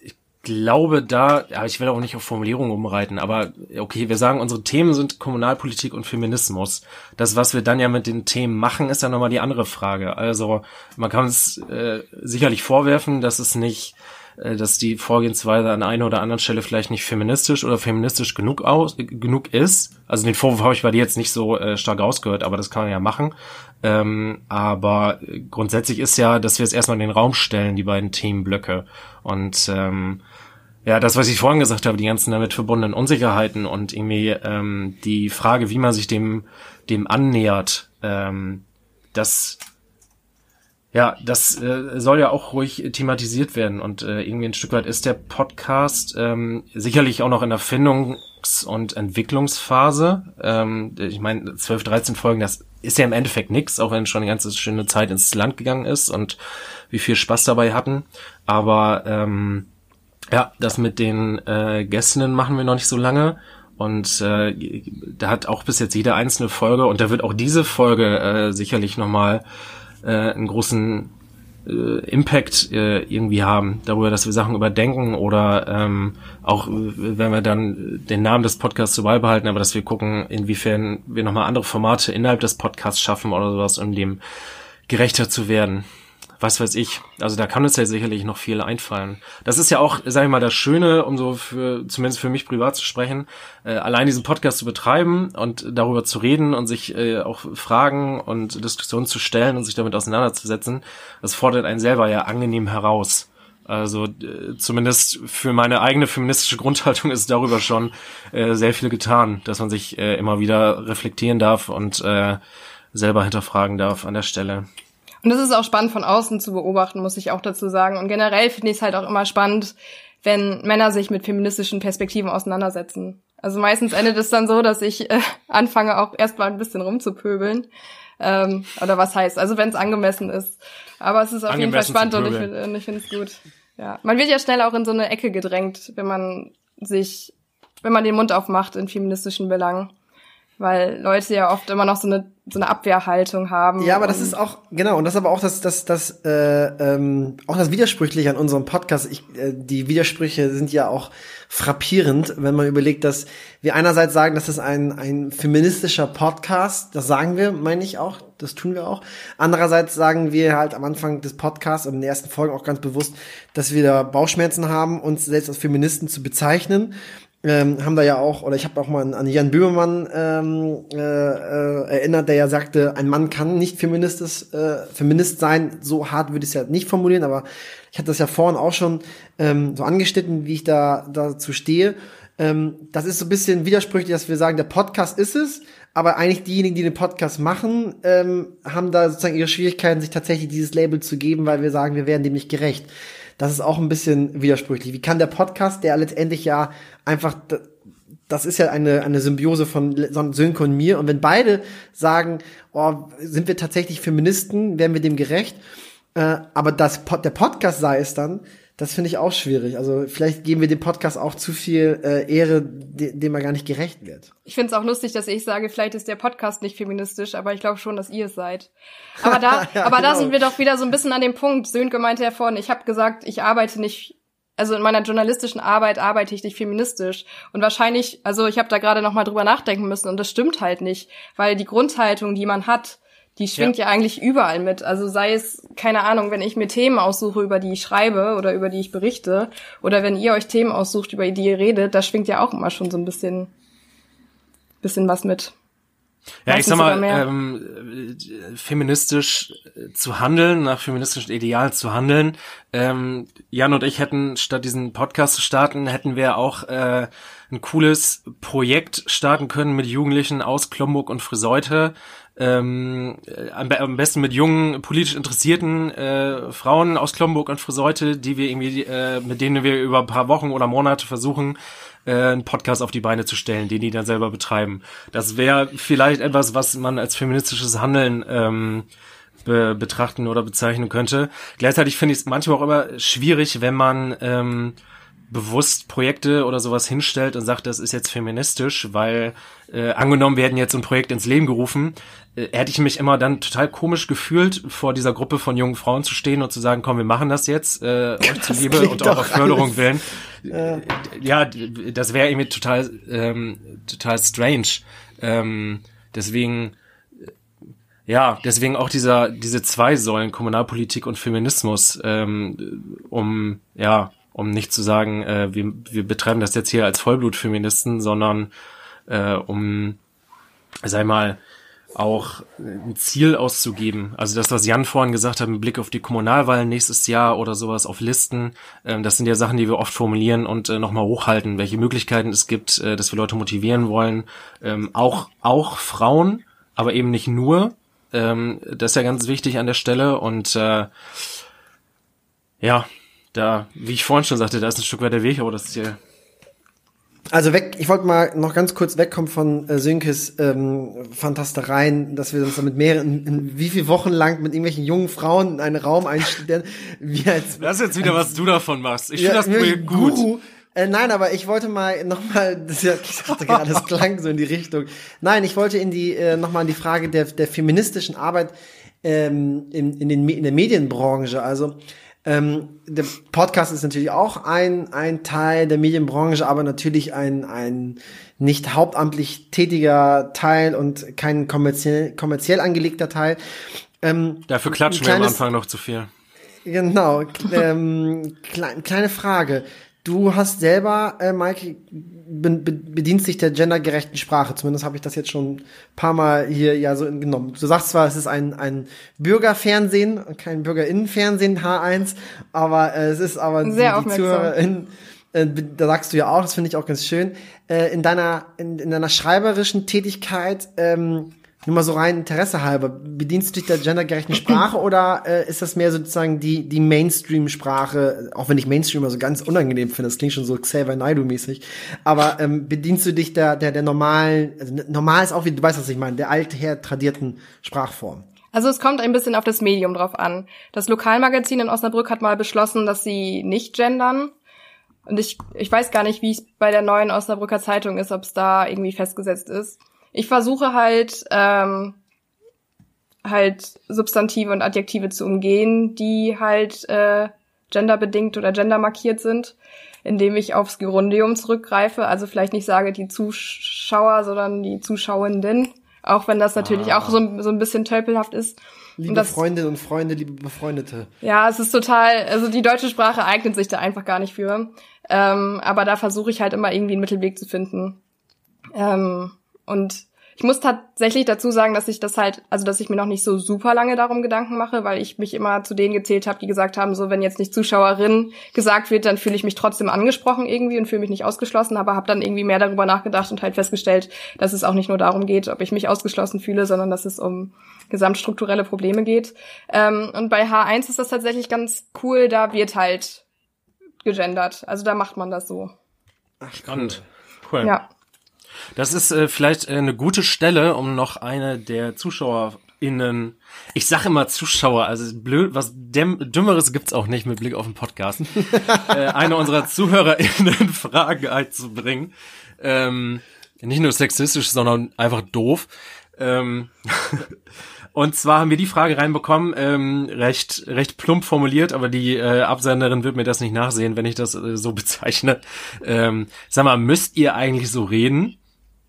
ich glaube da, ja, ich will auch nicht auf Formulierungen umreiten, aber okay, wir sagen, unsere Themen sind Kommunalpolitik und Feminismus. Das, was wir dann ja mit den Themen machen, ist ja nochmal die andere Frage. Also man kann es äh, sicherlich vorwerfen, dass es nicht äh, dass die Vorgehensweise an einer oder anderen Stelle vielleicht nicht feministisch oder feministisch genug aus, genug ist. Also den Vorwurf habe ich bei dir jetzt nicht so äh, stark ausgehört, aber das kann man ja machen. Ähm, aber grundsätzlich ist ja, dass wir es erstmal in den Raum stellen, die beiden Themenblöcke. Und ähm, ja, das, was ich vorhin gesagt habe, die ganzen damit verbundenen Unsicherheiten und irgendwie ähm, die Frage, wie man sich dem, dem annähert, ähm, das ja, das äh, soll ja auch ruhig thematisiert werden und äh, irgendwie ein Stück weit ist der Podcast ähm, sicherlich auch noch in der Findungs- und Entwicklungsphase. Ähm, ich meine, 12, 13 Folgen, das ist ja im Endeffekt nix, auch wenn schon eine ganze schöne Zeit ins Land gegangen ist und wie viel Spaß dabei hatten. Aber ähm, ja, das mit den äh, Gästinnen machen wir noch nicht so lange. Und äh, da hat auch bis jetzt jede einzelne Folge und da wird auch diese Folge äh, sicherlich nochmal äh, einen großen äh, Impact äh, irgendwie haben, darüber, dass wir Sachen überdenken oder ähm, auch, wenn wir dann den Namen des Podcasts so beibehalten, aber dass wir gucken, inwiefern wir nochmal andere Formate innerhalb des Podcasts schaffen oder sowas, um dem gerechter zu werden was weiß ich. Also da kann uns ja sicherlich noch viel einfallen. Das ist ja auch, sag ich mal, das Schöne, um so für, zumindest für mich privat zu sprechen, äh, allein diesen Podcast zu betreiben und darüber zu reden und sich äh, auch Fragen und Diskussionen zu stellen und sich damit auseinanderzusetzen, das fordert einen selber ja angenehm heraus. Also äh, zumindest für meine eigene feministische Grundhaltung ist darüber schon äh, sehr viel getan, dass man sich äh, immer wieder reflektieren darf und äh, selber hinterfragen darf an der Stelle. Und das ist auch spannend von außen zu beobachten, muss ich auch dazu sagen. Und generell finde ich es halt auch immer spannend, wenn Männer sich mit feministischen Perspektiven auseinandersetzen. Also meistens endet es dann so, dass ich äh, anfange auch erstmal ein bisschen rumzupöbeln. Ähm, oder was heißt, also wenn es angemessen ist. Aber es ist auf jeden Fall spannend und ich, ich finde es gut. Ja. Man wird ja schnell auch in so eine Ecke gedrängt, wenn man sich, wenn man den Mund aufmacht in feministischen Belangen weil Leute ja oft immer noch so eine so eine Abwehrhaltung haben. Ja, aber das ist auch genau und das ist aber auch das das das äh, ähm, auch das widersprüchliche an unserem Podcast. Ich, äh, die Widersprüche sind ja auch frappierend, wenn man überlegt, dass wir einerseits sagen, das ist ein ein feministischer Podcast. Das sagen wir, meine ich auch. Das tun wir auch. Andererseits sagen wir halt am Anfang des Podcasts und in den ersten Folgen auch ganz bewusst, dass wir da Bauchschmerzen haben, uns selbst als Feministen zu bezeichnen ähm, haben da ja auch, oder ich habe auch mal an, an Jan Böhmermann ähm, äh, äh, erinnert, der ja sagte, ein Mann kann nicht Feministis, äh, Feminist sein. So hart würde ich es ja nicht formulieren, aber ich hatte das ja vorhin auch schon ähm, so angeschnitten, wie ich da dazu stehe. Ähm, das ist so ein bisschen widersprüchlich, dass wir sagen, der Podcast ist es, aber eigentlich diejenigen, die den Podcast machen, ähm, haben da sozusagen ihre Schwierigkeiten, sich tatsächlich dieses Label zu geben, weil wir sagen, wir werden dem nicht gerecht. Das ist auch ein bisschen widersprüchlich. Wie kann der Podcast, der letztendlich ja einfach, das ist ja eine, eine Symbiose von Sönke und mir. Und wenn beide sagen, oh, sind wir tatsächlich Feministen, werden wir dem gerecht. Äh, aber das, der Podcast sei es dann, das finde ich auch schwierig. Also vielleicht geben wir dem Podcast auch zu viel äh, Ehre, de dem er gar nicht gerecht wird. Ich finde es auch lustig, dass ich sage, vielleicht ist der Podcast nicht feministisch, aber ich glaube schon, dass ihr es seid. Aber da, ja, aber genau. da sind wir doch wieder so ein bisschen an dem Punkt. Sönke meinte ja vorhin, ich habe gesagt, ich arbeite nicht also in meiner journalistischen Arbeit arbeite ich nicht feministisch. Und wahrscheinlich, also ich habe da gerade noch mal drüber nachdenken müssen und das stimmt halt nicht, weil die Grundhaltung, die man hat, die schwingt ja. ja. eigentlich überall mit. Also sei es, keine Ahnung, wenn ich mir Themen aussuche, über die ich schreibe oder über die ich berichte, oder wenn ihr euch Themen aussucht, über die ihr redet, da schwingt ja auch immer schon so ein bisschen, bisschen was mit. Ja, Meistens ich sag mal, ähm, feministisch zu handeln, nach feministischen Idealen zu handeln. Ähm, Jan und ich hätten statt diesen Podcast zu starten, hätten wir auch äh, ein cooles Projekt starten können mit Jugendlichen aus Klomburg und Friseute, ähm, am, am, besten mit jungen, politisch interessierten äh, Frauen aus Klomburg und Friseute, die wir irgendwie, äh, mit denen wir über ein paar Wochen oder Monate versuchen, äh, einen Podcast auf die Beine zu stellen, den die dann selber betreiben. Das wäre vielleicht etwas, was man als feministisches Handeln ähm, be betrachten oder bezeichnen könnte. Gleichzeitig finde ich es manchmal auch immer schwierig, wenn man ähm, bewusst Projekte oder sowas hinstellt und sagt, das ist jetzt feministisch, weil äh, angenommen werden jetzt so ein Projekt ins Leben gerufen, äh, hätte ich mich immer dann total komisch gefühlt, vor dieser Gruppe von jungen Frauen zu stehen und zu sagen, komm, wir machen das jetzt, äh, euch zuliebe und auch auf Förderung willen. Ja, ja das wäre irgendwie total, ähm, total strange. Ähm, deswegen ja, deswegen auch dieser, diese zwei Säulen, Kommunalpolitik und Feminismus, ähm, um, ja, um nicht zu sagen, äh, wir, wir betreiben das jetzt hier als Vollblutfeministen, sondern äh, um, sei mal, auch ein Ziel auszugeben. Also das, was Jan vorhin gesagt hat, mit Blick auf die Kommunalwahlen nächstes Jahr oder sowas auf Listen, ähm, das sind ja Sachen, die wir oft formulieren und äh, nochmal hochhalten, welche Möglichkeiten es gibt, äh, dass wir Leute motivieren wollen. Ähm, auch, auch Frauen, aber eben nicht nur. Ähm, das ist ja ganz wichtig an der Stelle und äh, ja, da, wie ich vorhin schon sagte, da ist ein Stück weit der Weg, aber das ist ja. Also weg, ich wollte mal noch ganz kurz wegkommen von äh, Sönkes ähm, Fantastereien, dass wir uns da mit mehreren, in, wie viele Wochen lang mit irgendwelchen jungen Frauen in einen Raum einstellen. wie als, das ist jetzt wieder, als, was du davon machst. Ich ja, finde das Projekt gut. Guru. Äh, nein, aber ich wollte mal nochmal, ich dachte gerade, das klang so in die Richtung. Nein, ich wollte in die, äh, nochmal in die Frage der, der feministischen Arbeit ähm, in, in, den, in der Medienbranche. Also ähm, der Podcast ist natürlich auch ein, ein Teil der Medienbranche, aber natürlich ein, ein nicht hauptamtlich tätiger Teil und kein kommerziell, kommerziell angelegter Teil. Ähm, Dafür klatschen wir am Anfang noch zu viel. Genau. Ähm, klein, kleine Frage. Du hast selber, äh, Mike, be bedienst dich der gendergerechten Sprache. Zumindest habe ich das jetzt schon ein paar Mal hier ja so genommen. Du sagst zwar, es ist ein, ein Bürgerfernsehen, kein Bürgerinnenfernsehen H1, aber äh, es ist aber Sehr die, die Zuhörerin, äh, da sagst du ja auch, das finde ich auch ganz schön. Äh, in deiner in, in deiner schreiberischen Tätigkeit ähm, nur mal so rein Interesse halber, bedienst du dich der gendergerechten Sprache oder äh, ist das mehr sozusagen die, die Mainstream-Sprache, auch wenn ich Mainstream also ganz unangenehm finde, das klingt schon so Xavier Naidoo-mäßig, aber ähm, bedienst du dich der, der, der normalen, also normal ist auch, wie du weißt, was ich meine, der alther tradierten Sprachform? Also es kommt ein bisschen auf das Medium drauf an. Das Lokalmagazin in Osnabrück hat mal beschlossen, dass sie nicht gendern. Und ich, ich weiß gar nicht, wie es bei der neuen Osnabrücker Zeitung ist, ob es da irgendwie festgesetzt ist. Ich versuche halt, ähm, halt Substantive und Adjektive zu umgehen, die halt äh, genderbedingt oder gendermarkiert sind, indem ich aufs Gerundium zurückgreife. Also vielleicht nicht sage die Zuschauer, sondern die Zuschauenden. Auch wenn das natürlich ah. auch so, so ein bisschen tölpelhaft ist. Liebe das, Freundinnen und Freunde, liebe Befreundete. Ja, es ist total, also die deutsche Sprache eignet sich da einfach gar nicht für. Ähm, aber da versuche ich halt immer irgendwie einen Mittelweg zu finden. Ähm, und ich muss tatsächlich dazu sagen, dass ich das halt, also dass ich mir noch nicht so super lange darum Gedanken mache, weil ich mich immer zu denen gezählt habe, die gesagt haben, so wenn jetzt nicht Zuschauerin gesagt wird, dann fühle ich mich trotzdem angesprochen irgendwie und fühle mich nicht ausgeschlossen, aber habe dann irgendwie mehr darüber nachgedacht und halt festgestellt, dass es auch nicht nur darum geht, ob ich mich ausgeschlossen fühle, sondern dass es um gesamtstrukturelle Probleme geht. Ähm, und bei H1 ist das tatsächlich ganz cool, da wird halt gegendert. Also da macht man das so. Ach, spannend. Cool. Ja. Das ist äh, vielleicht äh, eine gute Stelle, um noch eine der ZuschauerInnen, ich sage immer Zuschauer, also blöd, was Däm Dümmeres gibt's auch nicht mit Blick auf den Podcast, äh, eine unserer ZuhörerInnen Fragen einzubringen. Ähm, nicht nur sexistisch, sondern einfach doof. Ähm, Und zwar haben wir die Frage reinbekommen, ähm, recht, recht plump formuliert, aber die äh, Absenderin wird mir das nicht nachsehen, wenn ich das äh, so bezeichne. Ähm, sag mal, müsst ihr eigentlich so reden?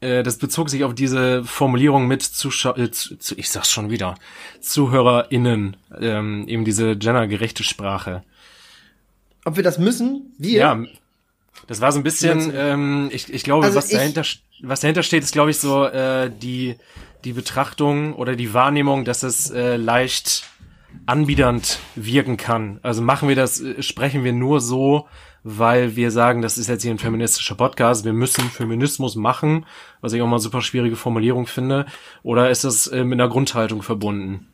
Äh, das bezog sich auf diese Formulierung mit Zuschau äh, zu, zu, ich sag's schon wieder, ZuhörerInnen, ähm, eben diese gendergerechte Sprache. Ob wir das müssen? Wir? Ja, das war so ein bisschen, ähm, ich, ich glaube, also was ich, dahinter, was dahinter steht, ist, glaube ich, so äh, die die Betrachtung oder die Wahrnehmung, dass es äh, leicht anbiedernd wirken kann. Also machen wir das, äh, sprechen wir nur so, weil wir sagen, das ist jetzt hier ein feministischer Podcast, wir müssen Feminismus machen, was ich auch mal eine super schwierige Formulierung finde, oder ist das äh, mit einer Grundhaltung verbunden?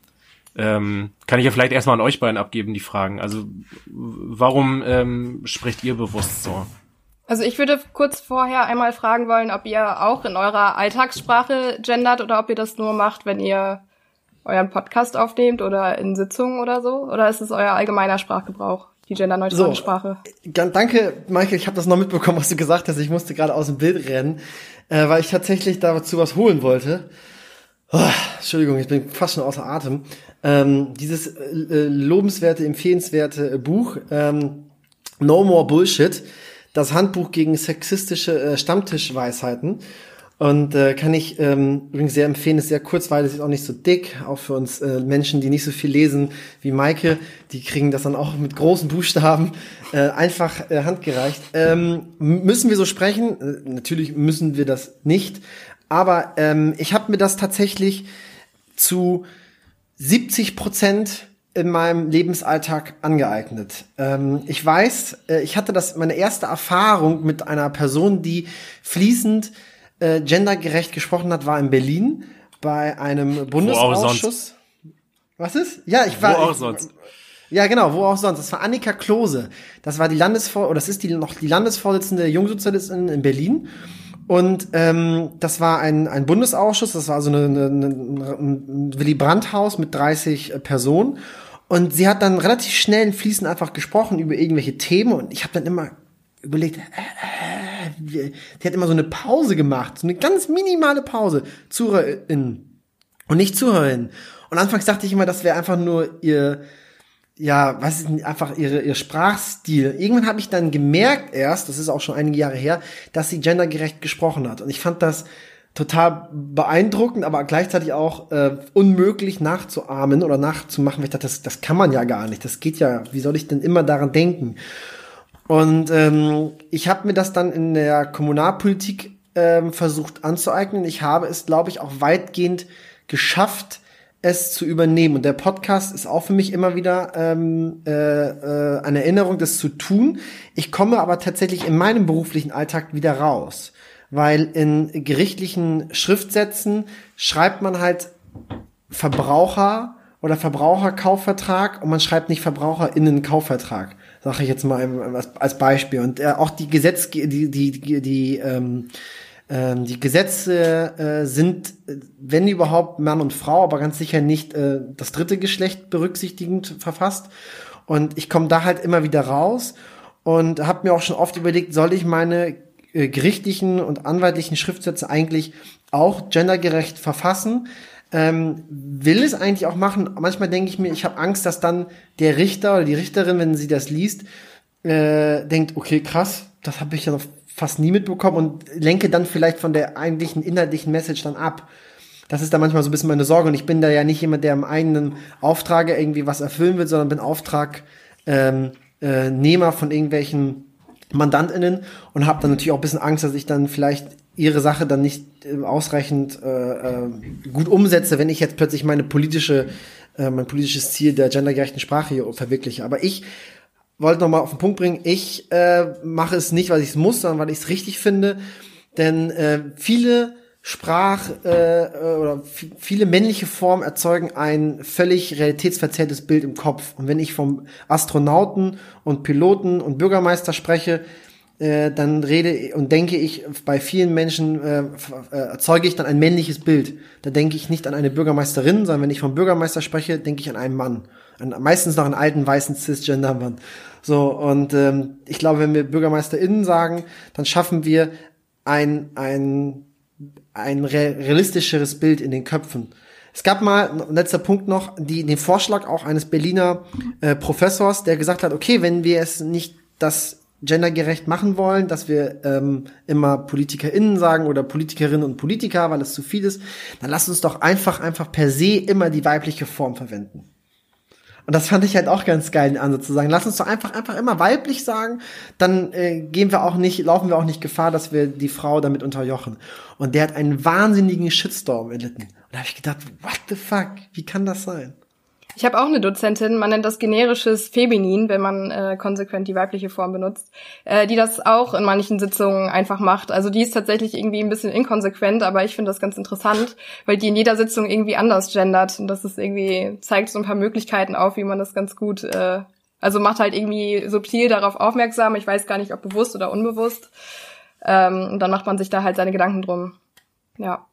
Ähm, kann ich ja vielleicht erstmal an euch beiden abgeben, die Fragen. Also warum ähm, spricht ihr bewusst so? Also ich würde kurz vorher einmal fragen wollen, ob ihr auch in eurer Alltagssprache gendert oder ob ihr das nur macht, wenn ihr euren Podcast aufnehmt oder in Sitzungen oder so? Oder ist es euer allgemeiner Sprachgebrauch, die genderneutrale so, Sprache? Danke, Michael. Ich habe das noch mitbekommen, was du gesagt hast. Ich musste gerade aus dem Bild rennen, äh, weil ich tatsächlich dazu was holen wollte. Oh, Entschuldigung, ich bin fast schon außer Atem. Ähm, dieses äh, lobenswerte, empfehlenswerte Buch ähm, No More Bullshit das Handbuch gegen sexistische äh, Stammtischweisheiten. Und äh, kann ich ähm, übrigens sehr empfehlen, ist sehr kurzweilig, ist auch nicht so dick, auch für uns äh, Menschen, die nicht so viel lesen wie Maike, die kriegen das dann auch mit großen Buchstaben äh, einfach äh, handgereicht. Ähm, müssen wir so sprechen? Äh, natürlich müssen wir das nicht, aber ähm, ich habe mir das tatsächlich zu 70 Prozent in meinem Lebensalltag angeeignet. Ähm, ich weiß, äh, ich hatte das meine erste Erfahrung mit einer Person, die fließend äh, gendergerecht gesprochen hat, war in Berlin bei einem Bundesausschuss. Was ist? Ja, ich war. Wo auch ich, sonst. Ja, genau, wo auch sonst. Das war Annika Klose. Das war die Landesvor oder das ist die noch die Landesvorsitzende der Jungsozialistin in Berlin. Und ähm, das war ein, ein Bundesausschuss, das war so eine, eine, ein Willy Brandt-Haus mit 30 Personen. Und sie hat dann relativ schnell und fließend einfach gesprochen über irgendwelche Themen und ich habe dann immer überlegt, äh, äh, die hat immer so eine Pause gemacht, so eine ganz minimale Pause, ZuhörerInnen und nicht ZuhörerInnen. Und anfangs dachte ich immer, das wäre einfach nur ihr, ja, was ist einfach ihre, ihr Sprachstil. Irgendwann habe ich dann gemerkt erst, das ist auch schon einige Jahre her, dass sie gendergerecht gesprochen hat. Und ich fand das total beeindruckend, aber gleichzeitig auch äh, unmöglich nachzuahmen oder nachzumachen. Ich dachte, das, das kann man ja gar nicht. Das geht ja, wie soll ich denn immer daran denken? Und ähm, ich habe mir das dann in der Kommunalpolitik ähm, versucht anzueignen. Ich habe es, glaube ich, auch weitgehend geschafft, es zu übernehmen. Und der Podcast ist auch für mich immer wieder ähm, äh, äh, eine Erinnerung, das zu tun. Ich komme aber tatsächlich in meinem beruflichen Alltag wieder raus weil in gerichtlichen Schriftsätzen schreibt man halt Verbraucher oder Verbraucherkaufvertrag und man schreibt nicht VerbraucherInnen-Kaufvertrag. Sage ich jetzt mal als Beispiel. Und äh, auch die Gesetz, die, die, die, die ähm, ähm, die Gesetze äh, sind, wenn überhaupt, Mann und Frau, aber ganz sicher nicht äh, das dritte Geschlecht berücksichtigend verfasst. Und ich komme da halt immer wieder raus und habe mir auch schon oft überlegt, soll ich meine äh, gerichtlichen und anwaltlichen Schriftsätze eigentlich auch gendergerecht verfassen? Ähm, will es eigentlich auch machen. Manchmal denke ich mir, ich habe Angst, dass dann der Richter oder die Richterin, wenn sie das liest, äh, denkt, okay, krass, das habe ich ja noch fast nie mitbekommen und lenke dann vielleicht von der eigentlichen inhaltlichen Message dann ab. Das ist da manchmal so ein bisschen meine Sorge und ich bin da ja nicht jemand, der im eigenen Auftrage irgendwie was erfüllen will, sondern bin Auftragnehmer ähm, äh, von irgendwelchen MandantInnen und habe dann natürlich auch ein bisschen Angst, dass ich dann vielleicht ihre Sache dann nicht äh, ausreichend äh, äh, gut umsetze, wenn ich jetzt plötzlich meine politische, äh, mein politisches Ziel der gendergerechten Sprache hier verwirkliche. Aber ich wollte noch mal auf den Punkt bringen, ich äh, mache es nicht, weil ich es muss, sondern weil ich es richtig finde. Denn äh, viele Sprach äh, äh oder viele männliche Formen erzeugen ein völlig realitätsverzerrtes Bild im Kopf. Und wenn ich vom Astronauten und Piloten und Bürgermeister spreche, äh, dann rede und denke ich, bei vielen Menschen äh, äh, erzeuge ich dann ein männliches Bild. Da denke ich nicht an eine Bürgermeisterin, sondern wenn ich vom Bürgermeister spreche, denke ich an einen Mann. An, meistens noch einen alten weißen Cisgender-Mann. So, und ähm, ich glaube, wenn wir BürgermeisterInnen sagen, dann schaffen wir ein, ein, ein realistischeres Bild in den Köpfen. Es gab mal, letzter Punkt noch, die, den Vorschlag auch eines Berliner äh, Professors, der gesagt hat, okay, wenn wir es nicht das gendergerecht machen wollen, dass wir ähm, immer PolitikerInnen sagen oder Politikerinnen und Politiker, weil es zu viel ist, dann lass uns doch einfach, einfach per se immer die weibliche Form verwenden. Und das fand ich halt auch ganz geil, den Ansatz zu sagen. Lass uns doch einfach, einfach immer weiblich sagen, dann äh, gehen wir auch nicht, laufen wir auch nicht Gefahr, dass wir die Frau damit unterjochen. Und der hat einen wahnsinnigen Shitstorm erlitten. Und da habe ich gedacht, what the fuck? Wie kann das sein? Ich habe auch eine Dozentin, man nennt das generisches Feminin, wenn man äh, konsequent die weibliche Form benutzt, äh, die das auch in manchen Sitzungen einfach macht. Also die ist tatsächlich irgendwie ein bisschen inkonsequent, aber ich finde das ganz interessant, weil die in jeder Sitzung irgendwie anders gendert. Und das ist irgendwie, zeigt so ein paar Möglichkeiten auf, wie man das ganz gut, äh, also macht halt irgendwie subtil darauf aufmerksam. Ich weiß gar nicht, ob bewusst oder unbewusst. Ähm, und dann macht man sich da halt seine Gedanken drum. Ja.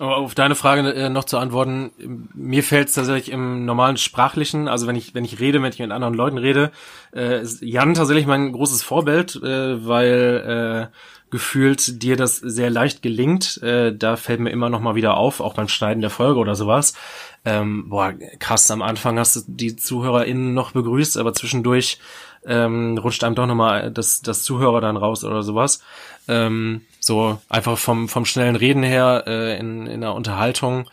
Auf deine Frage äh, noch zu antworten, mir fällt es tatsächlich im normalen Sprachlichen, also wenn ich, wenn ich rede, wenn ich mit anderen Leuten rede, äh, ist Jan tatsächlich mein großes Vorbild, äh, weil äh, gefühlt dir das sehr leicht gelingt. Äh, da fällt mir immer noch mal wieder auf, auch beim Schneiden der Folge oder sowas. Ähm, boah, krass, am Anfang hast du die ZuhörerInnen noch begrüßt, aber zwischendurch ähm, rutscht einem doch nochmal das, das Zuhörer dann raus oder sowas. Ähm, so einfach vom, vom schnellen Reden her äh, in, in der Unterhaltung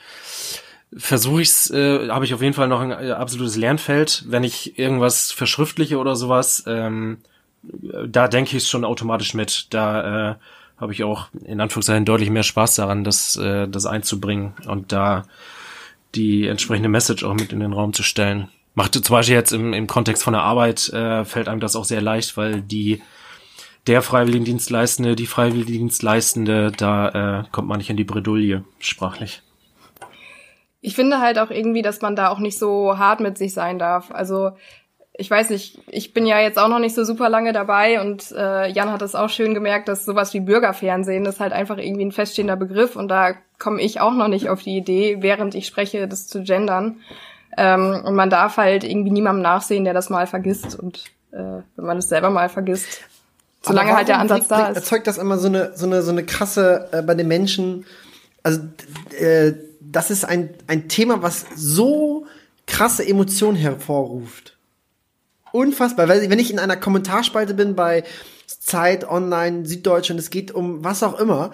versuche ich's, äh, habe ich auf jeden Fall noch ein äh, absolutes Lernfeld. Wenn ich irgendwas verschriftliche oder sowas, ähm, da denke ich schon automatisch mit. Da äh, habe ich auch in Anführungszeichen deutlich mehr Spaß daran, das, äh, das einzubringen und da die entsprechende Message auch mit in den Raum zu stellen. Macht zum Beispiel jetzt im, im Kontext von der Arbeit, äh, fällt einem das auch sehr leicht, weil die der Freiwilligendienstleistende, die Freiwilligendienstleistende, da äh, kommt man nicht in die Bredouille sprachlich. Ich finde halt auch irgendwie, dass man da auch nicht so hart mit sich sein darf. Also ich weiß nicht, ich bin ja jetzt auch noch nicht so super lange dabei und äh, Jan hat es auch schön gemerkt, dass sowas wie Bürgerfernsehen ist halt einfach irgendwie ein feststehender Begriff und da komme ich auch noch nicht auf die Idee, während ich spreche, das zu gendern. Ähm, und man darf halt irgendwie niemandem nachsehen, der das mal vergisst und äh, wenn man es selber mal vergisst, Solange halt der Ansatz da ist. Erzeugt das immer so eine, so eine, so eine krasse äh, bei den Menschen. Also, äh, das ist ein, ein Thema, was so krasse Emotionen hervorruft. Unfassbar. Weil, wenn ich in einer Kommentarspalte bin bei Zeit, Online, Süddeutsche und es geht um was auch immer,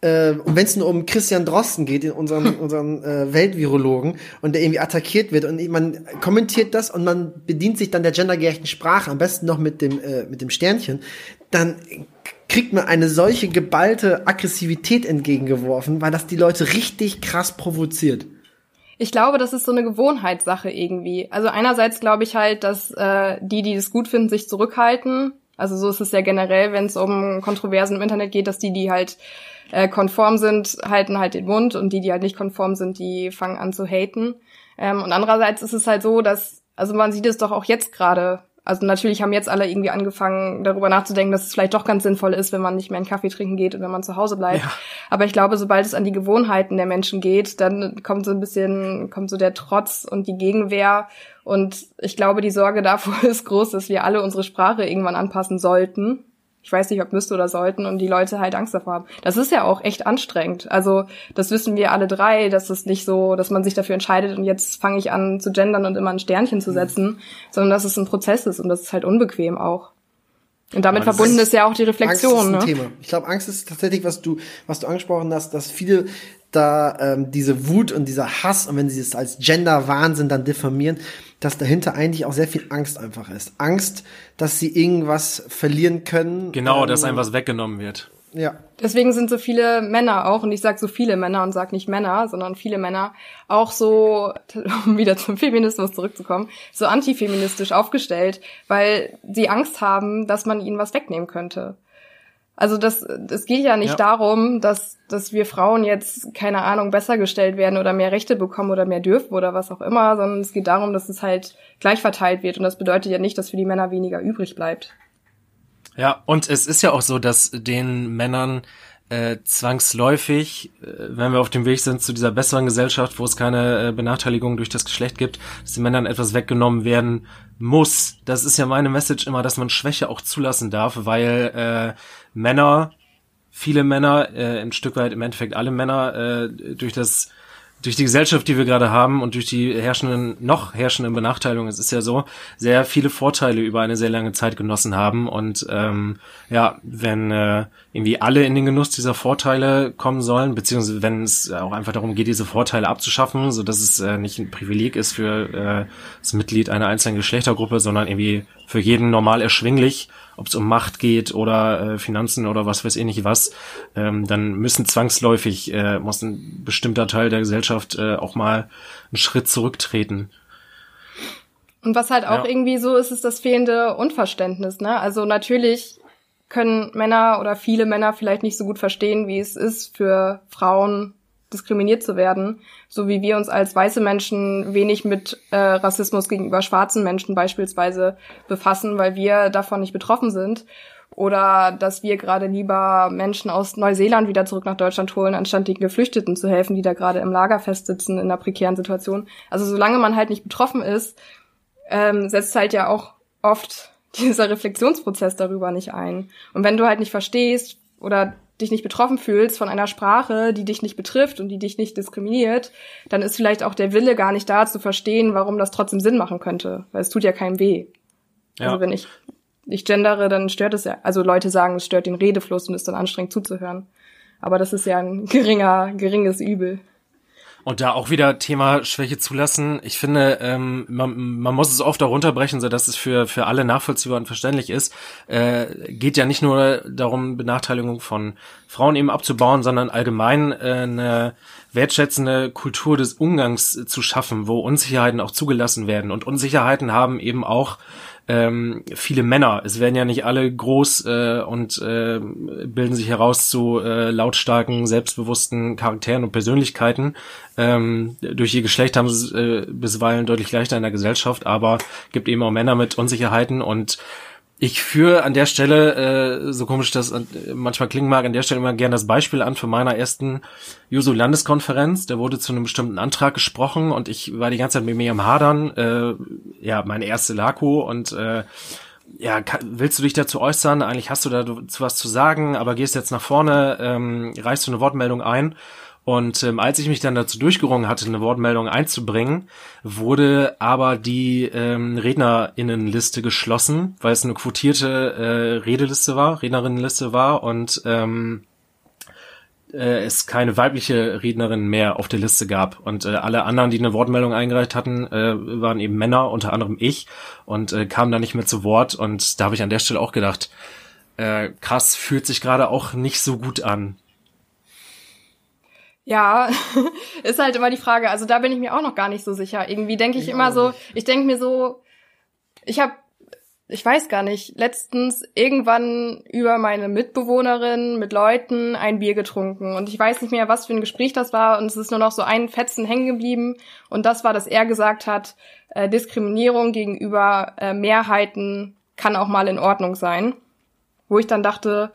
äh, und wenn es nur um Christian Drosten geht, in unserem, unseren äh, Weltvirologen, und der irgendwie attackiert wird und man kommentiert das und man bedient sich dann der gendergerechten Sprache, am besten noch mit dem, äh, mit dem Sternchen, dann kriegt man eine solche geballte Aggressivität entgegengeworfen, weil das die Leute richtig krass provoziert. Ich glaube, das ist so eine Gewohnheitssache irgendwie. Also einerseits glaube ich halt, dass äh, die, die es gut finden, sich zurückhalten Also so ist es ja generell, wenn es um Kontroversen im Internet geht, dass die, die halt äh, konform sind, halten halt den Mund und die, die halt nicht konform sind, die fangen an zu haten. Ähm, und andererseits ist es halt so, dass, also man sieht es doch auch jetzt gerade, also natürlich haben jetzt alle irgendwie angefangen, darüber nachzudenken, dass es vielleicht doch ganz sinnvoll ist, wenn man nicht mehr einen Kaffee trinken geht und wenn man zu Hause bleibt. Ja. Aber ich glaube, sobald es an die Gewohnheiten der Menschen geht, dann kommt so ein bisschen, kommt so der Trotz und die Gegenwehr. Und ich glaube, die Sorge davor ist groß, dass wir alle unsere Sprache irgendwann anpassen sollten ich weiß nicht, ob müsste oder sollten und die Leute halt Angst davor haben. Das ist ja auch echt anstrengend. Also das wissen wir alle drei, dass es nicht so, dass man sich dafür entscheidet und jetzt fange ich an zu gendern und immer ein Sternchen zu mhm. setzen, sondern dass es ein Prozess ist und das ist halt unbequem auch. Und damit verbunden ist, ist, ja auch die Reflexion. Angst ist ein ne? Thema. Ich glaube, Angst ist tatsächlich, was du, was du angesprochen hast, dass viele da ähm, diese Wut und dieser Hass und wenn sie es als Gender-Wahnsinn dann diffamieren, dass dahinter eigentlich auch sehr viel Angst einfach ist. Angst, dass sie irgendwas verlieren können. Genau, ähm, dass einem was weggenommen wird. Ja. Deswegen sind so viele Männer auch, und ich sage so viele Männer und sage nicht Männer, sondern viele Männer, auch so, um wieder zum Feminismus zurückzukommen, so antifeministisch aufgestellt, weil sie Angst haben, dass man ihnen was wegnehmen könnte. Also das, es geht ja nicht ja. darum, dass, dass wir Frauen jetzt, keine Ahnung, besser gestellt werden oder mehr Rechte bekommen oder mehr dürfen oder was auch immer, sondern es geht darum, dass es halt gleich verteilt wird. Und das bedeutet ja nicht, dass für die Männer weniger übrig bleibt. Ja, und es ist ja auch so, dass den Männern äh, zwangsläufig, äh, wenn wir auf dem Weg sind zu dieser besseren Gesellschaft, wo es keine äh, Benachteiligung durch das Geschlecht gibt, dass den Männern etwas weggenommen werden muss. Das ist ja meine Message immer, dass man Schwäche auch zulassen darf, weil äh, Männer, viele Männer, äh, ein Stück weit im Endeffekt alle Männer, äh, durch das durch die Gesellschaft, die wir gerade haben und durch die herrschenden, noch herrschenden Benachteiligungen, es ist ja so, sehr viele Vorteile über eine sehr lange Zeit genossen haben. Und ähm, ja, wenn äh, irgendwie alle in den Genuss dieser Vorteile kommen sollen, beziehungsweise wenn es auch einfach darum geht, diese Vorteile abzuschaffen, so dass es äh, nicht ein Privileg ist für äh, das Mitglied einer einzelnen Geschlechtergruppe, sondern irgendwie für jeden normal erschwinglich ob es um Macht geht oder äh, Finanzen oder was weiß ich nicht was, ähm, dann müssen zwangsläufig, äh, muss ein bestimmter Teil der Gesellschaft äh, auch mal einen Schritt zurücktreten. Und was halt auch ja. irgendwie so ist, ist das fehlende Unverständnis, ne? Also natürlich können Männer oder viele Männer vielleicht nicht so gut verstehen, wie es ist für Frauen diskriminiert zu werden, so wie wir uns als weiße Menschen wenig mit äh, Rassismus gegenüber schwarzen Menschen beispielsweise befassen, weil wir davon nicht betroffen sind. Oder dass wir gerade lieber Menschen aus Neuseeland wieder zurück nach Deutschland holen, anstatt den Geflüchteten zu helfen, die da gerade im Lager festsitzen in einer prekären Situation. Also solange man halt nicht betroffen ist, ähm, setzt halt ja auch oft dieser Reflexionsprozess darüber nicht ein. Und wenn du halt nicht verstehst oder dich nicht betroffen fühlst von einer Sprache, die dich nicht betrifft und die dich nicht diskriminiert, dann ist vielleicht auch der Wille gar nicht da zu verstehen, warum das trotzdem Sinn machen könnte, weil es tut ja keinem weh. Ja. Also wenn ich ich gendere, dann stört es ja, also Leute sagen, es stört den Redefluss und ist dann anstrengend zuzuhören. Aber das ist ja ein geringer, geringes Übel. Und da auch wieder Thema Schwäche zulassen. Ich finde, ähm, man, man muss es oft auch runterbrechen, so dass es für, für alle nachvollziehbar und verständlich ist. Äh, geht ja nicht nur darum, Benachteiligung von Frauen eben abzubauen, sondern allgemein äh, eine wertschätzende Kultur des Umgangs zu schaffen, wo Unsicherheiten auch zugelassen werden. Und Unsicherheiten haben eben auch ähm, viele Männer. Es werden ja nicht alle groß äh, und äh, bilden sich heraus zu äh, lautstarken, selbstbewussten Charakteren und Persönlichkeiten. Ähm, durch ihr Geschlecht haben sie äh, bisweilen deutlich leichter in der Gesellschaft, aber gibt eben auch Männer mit Unsicherheiten und ich führe an der Stelle, äh, so komisch das manchmal klingen mag, an der Stelle immer gerne das Beispiel an von meiner ersten Juso-Landeskonferenz. Da wurde zu einem bestimmten Antrag gesprochen und ich war die ganze Zeit mit mir am Hadern. Äh, ja, meine erste Lako und äh, ja, willst du dich dazu äußern? Eigentlich hast du dazu was zu sagen, aber gehst jetzt nach vorne, ähm, reichst du eine Wortmeldung ein und ähm, als ich mich dann dazu durchgerungen hatte, eine Wortmeldung einzubringen, wurde aber die ähm, Rednerinnenliste geschlossen, weil es eine quotierte äh, Redeliste war, Rednerinnenliste war und ähm, äh, es keine weibliche Rednerin mehr auf der Liste gab. Und äh, alle anderen, die eine Wortmeldung eingereicht hatten, äh, waren eben Männer, unter anderem ich, und äh, kamen da nicht mehr zu Wort. Und da habe ich an der Stelle auch gedacht, äh, krass, fühlt sich gerade auch nicht so gut an. Ja, ist halt immer die Frage. Also da bin ich mir auch noch gar nicht so sicher. Irgendwie denke ich, ich, immer so, ich denke mir so, ich habe ich weiß gar nicht, letztens irgendwann über meine Mitbewohnerin mit Leuten ein Bier getrunken und ich weiß nicht mehr, was für ein Gespräch das war und es ist nur noch so ein Fetzen hängen geblieben und das war, dass er gesagt hat, äh, Diskriminierung gegenüber äh, Mehrheiten kann auch mal in Ordnung sein. Wo ich dann dachte,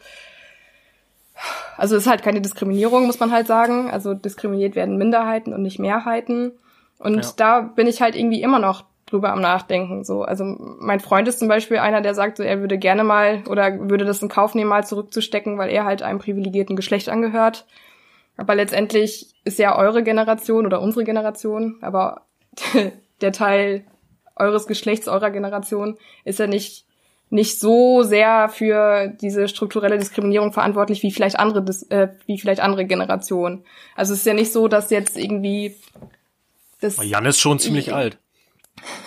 also es ist halt keine Diskriminierung, muss man halt sagen. Also diskriminiert werden Minderheiten und nicht Mehrheiten. Und ja. da bin ich halt irgendwie immer noch drüber am Nachdenken. So, also mein Freund ist zum Beispiel einer, der sagt, so er würde gerne mal oder würde das in Kauf nehmen, mal zurückzustecken, weil er halt einem privilegierten Geschlecht angehört. Aber letztendlich ist ja eure Generation oder unsere Generation, aber der Teil eures Geschlechts, eurer Generation, ist ja nicht nicht so sehr für diese strukturelle Diskriminierung verantwortlich wie vielleicht andere äh, wie vielleicht andere Generationen. Also es ist ja nicht so, dass jetzt irgendwie das Jan ist schon ziemlich alt.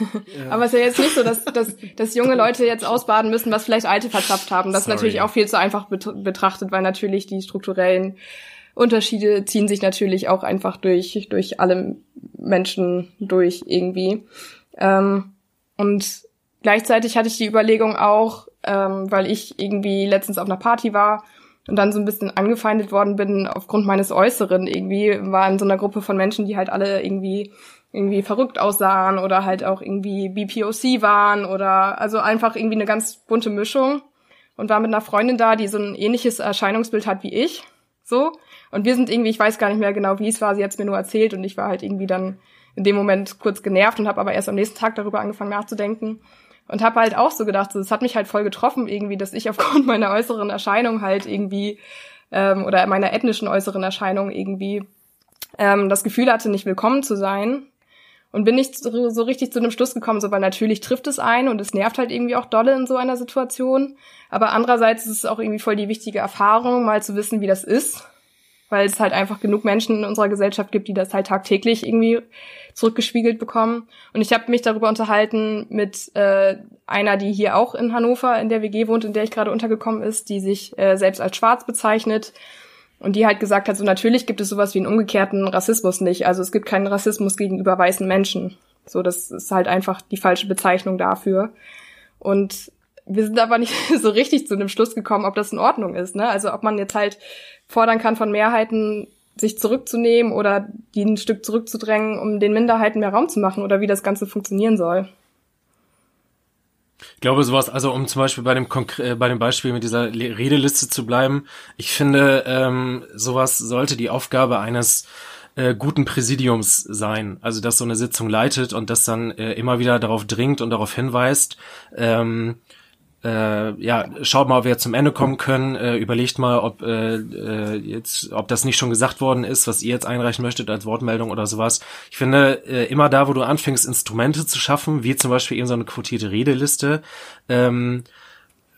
Aber es ist ja jetzt nicht so, dass, dass, dass junge Leute jetzt ausbaden müssen, was vielleicht Alte verzapft haben. Das Sorry. ist natürlich auch viel zu einfach betrachtet, weil natürlich die strukturellen Unterschiede ziehen sich natürlich auch einfach durch, durch alle Menschen durch irgendwie. Ähm, und gleichzeitig hatte ich die Überlegung auch, ähm, weil ich irgendwie letztens auf einer Party war und dann so ein bisschen angefeindet worden bin aufgrund meines Äußeren irgendwie, war in so einer Gruppe von Menschen, die halt alle irgendwie irgendwie verrückt aussahen oder halt auch irgendwie BPOC waren oder also einfach irgendwie eine ganz bunte Mischung und war mit einer Freundin da, die so ein ähnliches Erscheinungsbild hat wie ich, so. Und wir sind irgendwie, ich weiß gar nicht mehr genau, wie es war, sie hat es mir nur erzählt und ich war halt irgendwie dann in dem Moment kurz genervt und habe aber erst am nächsten Tag darüber angefangen nachzudenken und habe halt auch so gedacht, so, hat mich halt voll getroffen irgendwie, dass ich aufgrund meiner äußeren Erscheinung halt irgendwie ähm, oder meiner ethnischen äußeren Erscheinung irgendwie ähm, das Gefühl hatte, nicht willkommen zu sein. Und bin nicht so, so richtig zu einem Schluss gekommen, so weil natürlich trifft es ein und es nervt halt irgendwie auch dolle in so einer Situation, aber andererseits ist es auch irgendwie voll die wichtige Erfahrung, mal zu wissen, wie das ist weil es halt einfach genug Menschen in unserer Gesellschaft gibt, die das halt tagtäglich irgendwie zurückgespiegelt bekommen. Und ich habe mich darüber unterhalten mit äh, einer, die hier auch in Hannover in der WG wohnt, in der ich gerade untergekommen ist, die sich äh, selbst als schwarz bezeichnet. Und die halt gesagt hat, so natürlich gibt es sowas wie einen umgekehrten Rassismus nicht. Also es gibt keinen Rassismus gegenüber weißen Menschen. So, das ist halt einfach die falsche Bezeichnung dafür. Und wir sind aber nicht so richtig zu einem Schluss gekommen, ob das in Ordnung ist. Ne? Also ob man jetzt halt fordern kann von Mehrheiten, sich zurückzunehmen oder die ein Stück zurückzudrängen, um den Minderheiten mehr Raum zu machen oder wie das Ganze funktionieren soll. Ich glaube sowas, also um zum Beispiel bei dem Konkre äh, bei dem Beispiel mit dieser Redeliste zu bleiben, ich finde, ähm, sowas sollte die Aufgabe eines äh, guten Präsidiums sein. Also dass so eine Sitzung leitet und das dann äh, immer wieder darauf dringt und darauf hinweist, ähm, äh, ja, schaut mal, ob wir zum Ende kommen können. Äh, überlegt mal, ob äh, äh, jetzt, ob das nicht schon gesagt worden ist, was ihr jetzt einreichen möchtet als Wortmeldung oder sowas. Ich finde, äh, immer da, wo du anfängst, Instrumente zu schaffen, wie zum Beispiel eben so eine quotierte Redeliste, ähm,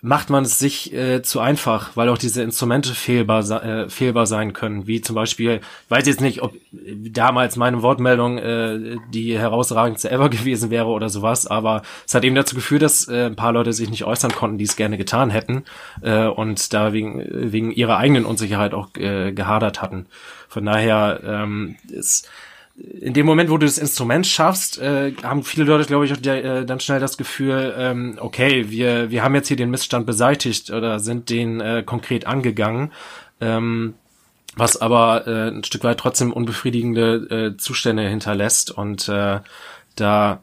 macht man es sich äh, zu einfach, weil auch diese Instrumente fehlbar, äh, fehlbar sein können, wie zum Beispiel, weiß jetzt nicht, ob damals meine Wortmeldung äh, die herausragendste ever gewesen wäre oder sowas, aber es hat eben dazu geführt, dass äh, ein paar Leute sich nicht äußern konnten, die es gerne getan hätten äh, und da wegen, wegen ihrer eigenen Unsicherheit auch äh, gehadert hatten. Von daher ähm, ist in dem Moment, wo du das Instrument schaffst, äh, haben viele Leute, glaube ich, auch der, äh, dann schnell das Gefühl, ähm, okay, wir, wir haben jetzt hier den Missstand beseitigt oder sind den äh, konkret angegangen. Ähm, was aber äh, ein Stück weit trotzdem unbefriedigende äh, Zustände hinterlässt und äh, da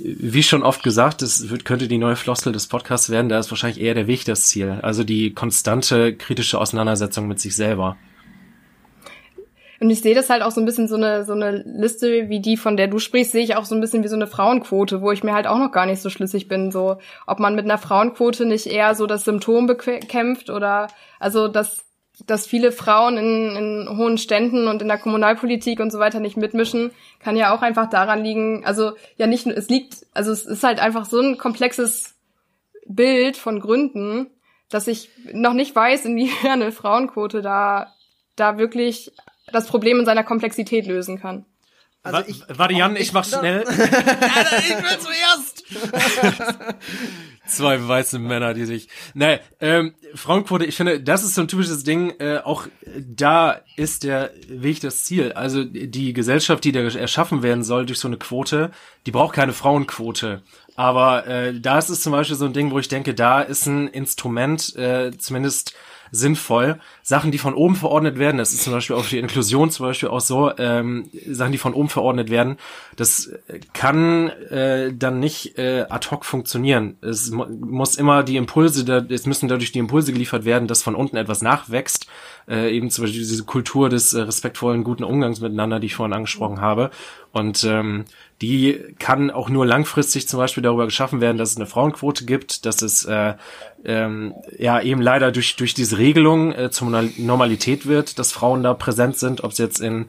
wie schon oft gesagt, das wird, könnte die neue Floskel des Podcasts werden, da ist wahrscheinlich eher der Weg das Ziel. Also die konstante kritische Auseinandersetzung mit sich selber. Und ich sehe das halt auch so ein bisschen so eine, so eine Liste wie die, von der du sprichst, sehe ich auch so ein bisschen wie so eine Frauenquote, wo ich mir halt auch noch gar nicht so schlüssig bin, so, ob man mit einer Frauenquote nicht eher so das Symptom bekämpft oder, also, dass, dass viele Frauen in, in hohen Ständen und in der Kommunalpolitik und so weiter nicht mitmischen, kann ja auch einfach daran liegen, also, ja nicht nur, es liegt, also es ist halt einfach so ein komplexes Bild von Gründen, dass ich noch nicht weiß, inwiefern eine Frauenquote da da wirklich das Problem in seiner Komplexität lösen kann. Also ich, Warte, Jan, ich, ich mach schnell. ich will zuerst. Zwei weiße Männer, die sich. Nein, ähm, Frauenquote, ich finde, das ist so ein typisches Ding. Äh, auch da ist der Weg das Ziel. Also die Gesellschaft, die da erschaffen werden soll durch so eine Quote, die braucht keine Frauenquote. Aber äh, da ist es zum Beispiel so ein Ding, wo ich denke, da ist ein Instrument, äh, zumindest sinnvoll. Sachen, die von oben verordnet werden, das ist zum Beispiel auch für die Inklusion zum Beispiel auch so, ähm, Sachen, die von oben verordnet werden, das kann äh, dann nicht äh, ad hoc funktionieren. Es mu muss immer die Impulse, da, es müssen dadurch die Impulse geliefert werden, dass von unten etwas nachwächst. Äh, eben zum Beispiel diese Kultur des äh, respektvollen, guten Umgangs miteinander, die ich vorhin angesprochen habe. Und ähm, die kann auch nur langfristig zum Beispiel darüber geschaffen werden, dass es eine Frauenquote gibt, dass es äh, ähm, ja eben leider durch durch diese Regelung äh, zur Normalität wird, dass Frauen da präsent sind, ob es jetzt in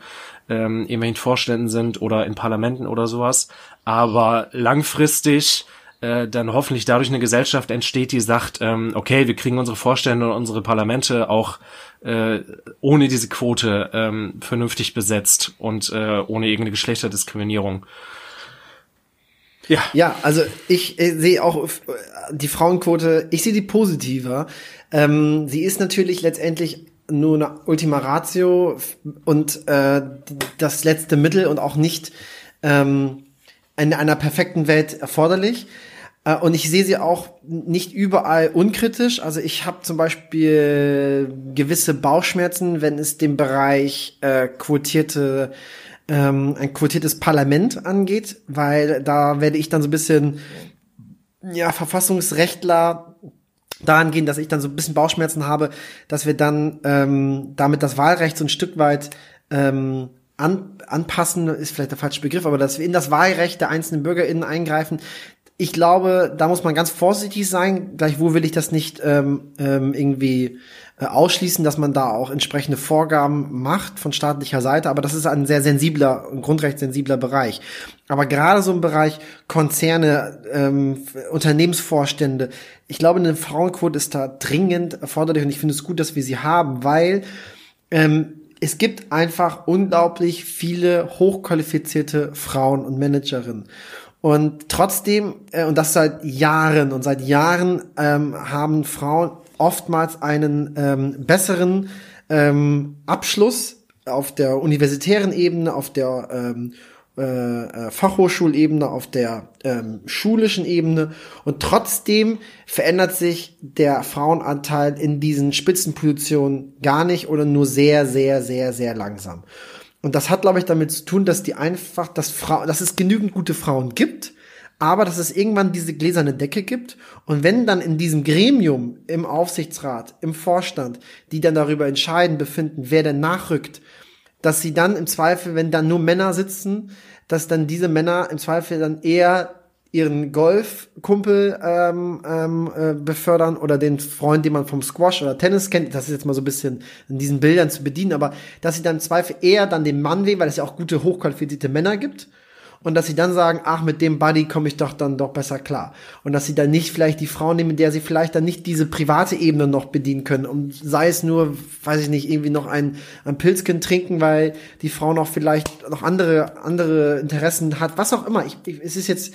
ähm, irgendwelchen Vorständen sind oder in Parlamenten oder sowas. Aber langfristig äh, dann hoffentlich dadurch eine Gesellschaft entsteht, die sagt, ähm, okay, wir kriegen unsere Vorstände und unsere Parlamente auch äh, ohne diese Quote ähm, vernünftig besetzt und äh, ohne irgendeine Geschlechterdiskriminierung. Ja. Ja, also ich äh, sehe auch äh, die Frauenquote, ich sehe die positiver. Ähm, sie ist natürlich letztendlich nur eine Ultima Ratio und äh, das letzte Mittel und auch nicht ähm, in einer perfekten Welt erforderlich. Äh, und ich sehe sie auch nicht überall unkritisch. Also ich habe zum Beispiel gewisse Bauchschmerzen, wenn es den Bereich äh, quotierte ähm, ein quotiertes Parlament angeht, weil da werde ich dann so ein bisschen ja Verfassungsrechtler daran gehen, dass ich dann so ein bisschen Bauchschmerzen habe, dass wir dann ähm, damit das Wahlrecht so ein Stück weit ähm, an, anpassen, ist vielleicht der falsche Begriff, aber dass wir in das Wahlrecht der einzelnen BürgerInnen eingreifen. Ich glaube, da muss man ganz vorsichtig sein. Gleichwohl will ich das nicht ähm, ähm, irgendwie ausschließen, dass man da auch entsprechende Vorgaben macht von staatlicher Seite, aber das ist ein sehr sensibler, ein grundrechtssensibler Bereich. Aber gerade so im Bereich Konzerne, ähm, Unternehmensvorstände, ich glaube, eine Frauenquote ist da dringend erforderlich und ich finde es gut, dass wir sie haben, weil ähm, es gibt einfach unglaublich viele hochqualifizierte Frauen und Managerinnen. Und trotzdem, äh, und das seit Jahren, und seit Jahren ähm, haben Frauen oftmals einen ähm, besseren ähm, Abschluss auf der universitären Ebene, auf der ähm, äh, äh, Fachhochschulebene, auf der ähm, schulischen Ebene und trotzdem verändert sich der Frauenanteil in diesen Spitzenpositionen gar nicht oder nur sehr, sehr, sehr, sehr langsam. Und das hat, glaube ich, damit zu tun, dass die einfach, dass, Frau, dass es genügend gute Frauen gibt, aber dass es irgendwann diese gläserne Decke gibt und wenn dann in diesem Gremium, im Aufsichtsrat, im Vorstand, die dann darüber entscheiden, befinden, wer denn nachrückt, dass sie dann im Zweifel, wenn dann nur Männer sitzen, dass dann diese Männer im Zweifel dann eher ihren Golfkumpel ähm, ähm, äh, befördern oder den Freund, den man vom Squash oder Tennis kennt. Das ist jetzt mal so ein bisschen in diesen Bildern zu bedienen, aber dass sie dann im Zweifel eher dann den Mann wählen, weil es ja auch gute, hochqualifizierte Männer gibt und dass sie dann sagen, ach, mit dem Buddy komme ich doch dann doch besser klar. Und dass sie dann nicht vielleicht die Frau nehmen, mit der sie vielleicht dann nicht diese private Ebene noch bedienen können. Und sei es nur, weiß ich nicht, irgendwie noch ein, ein Pilzkind trinken, weil die Frau noch vielleicht noch andere, andere Interessen hat, was auch immer. Ich, ich, es ist jetzt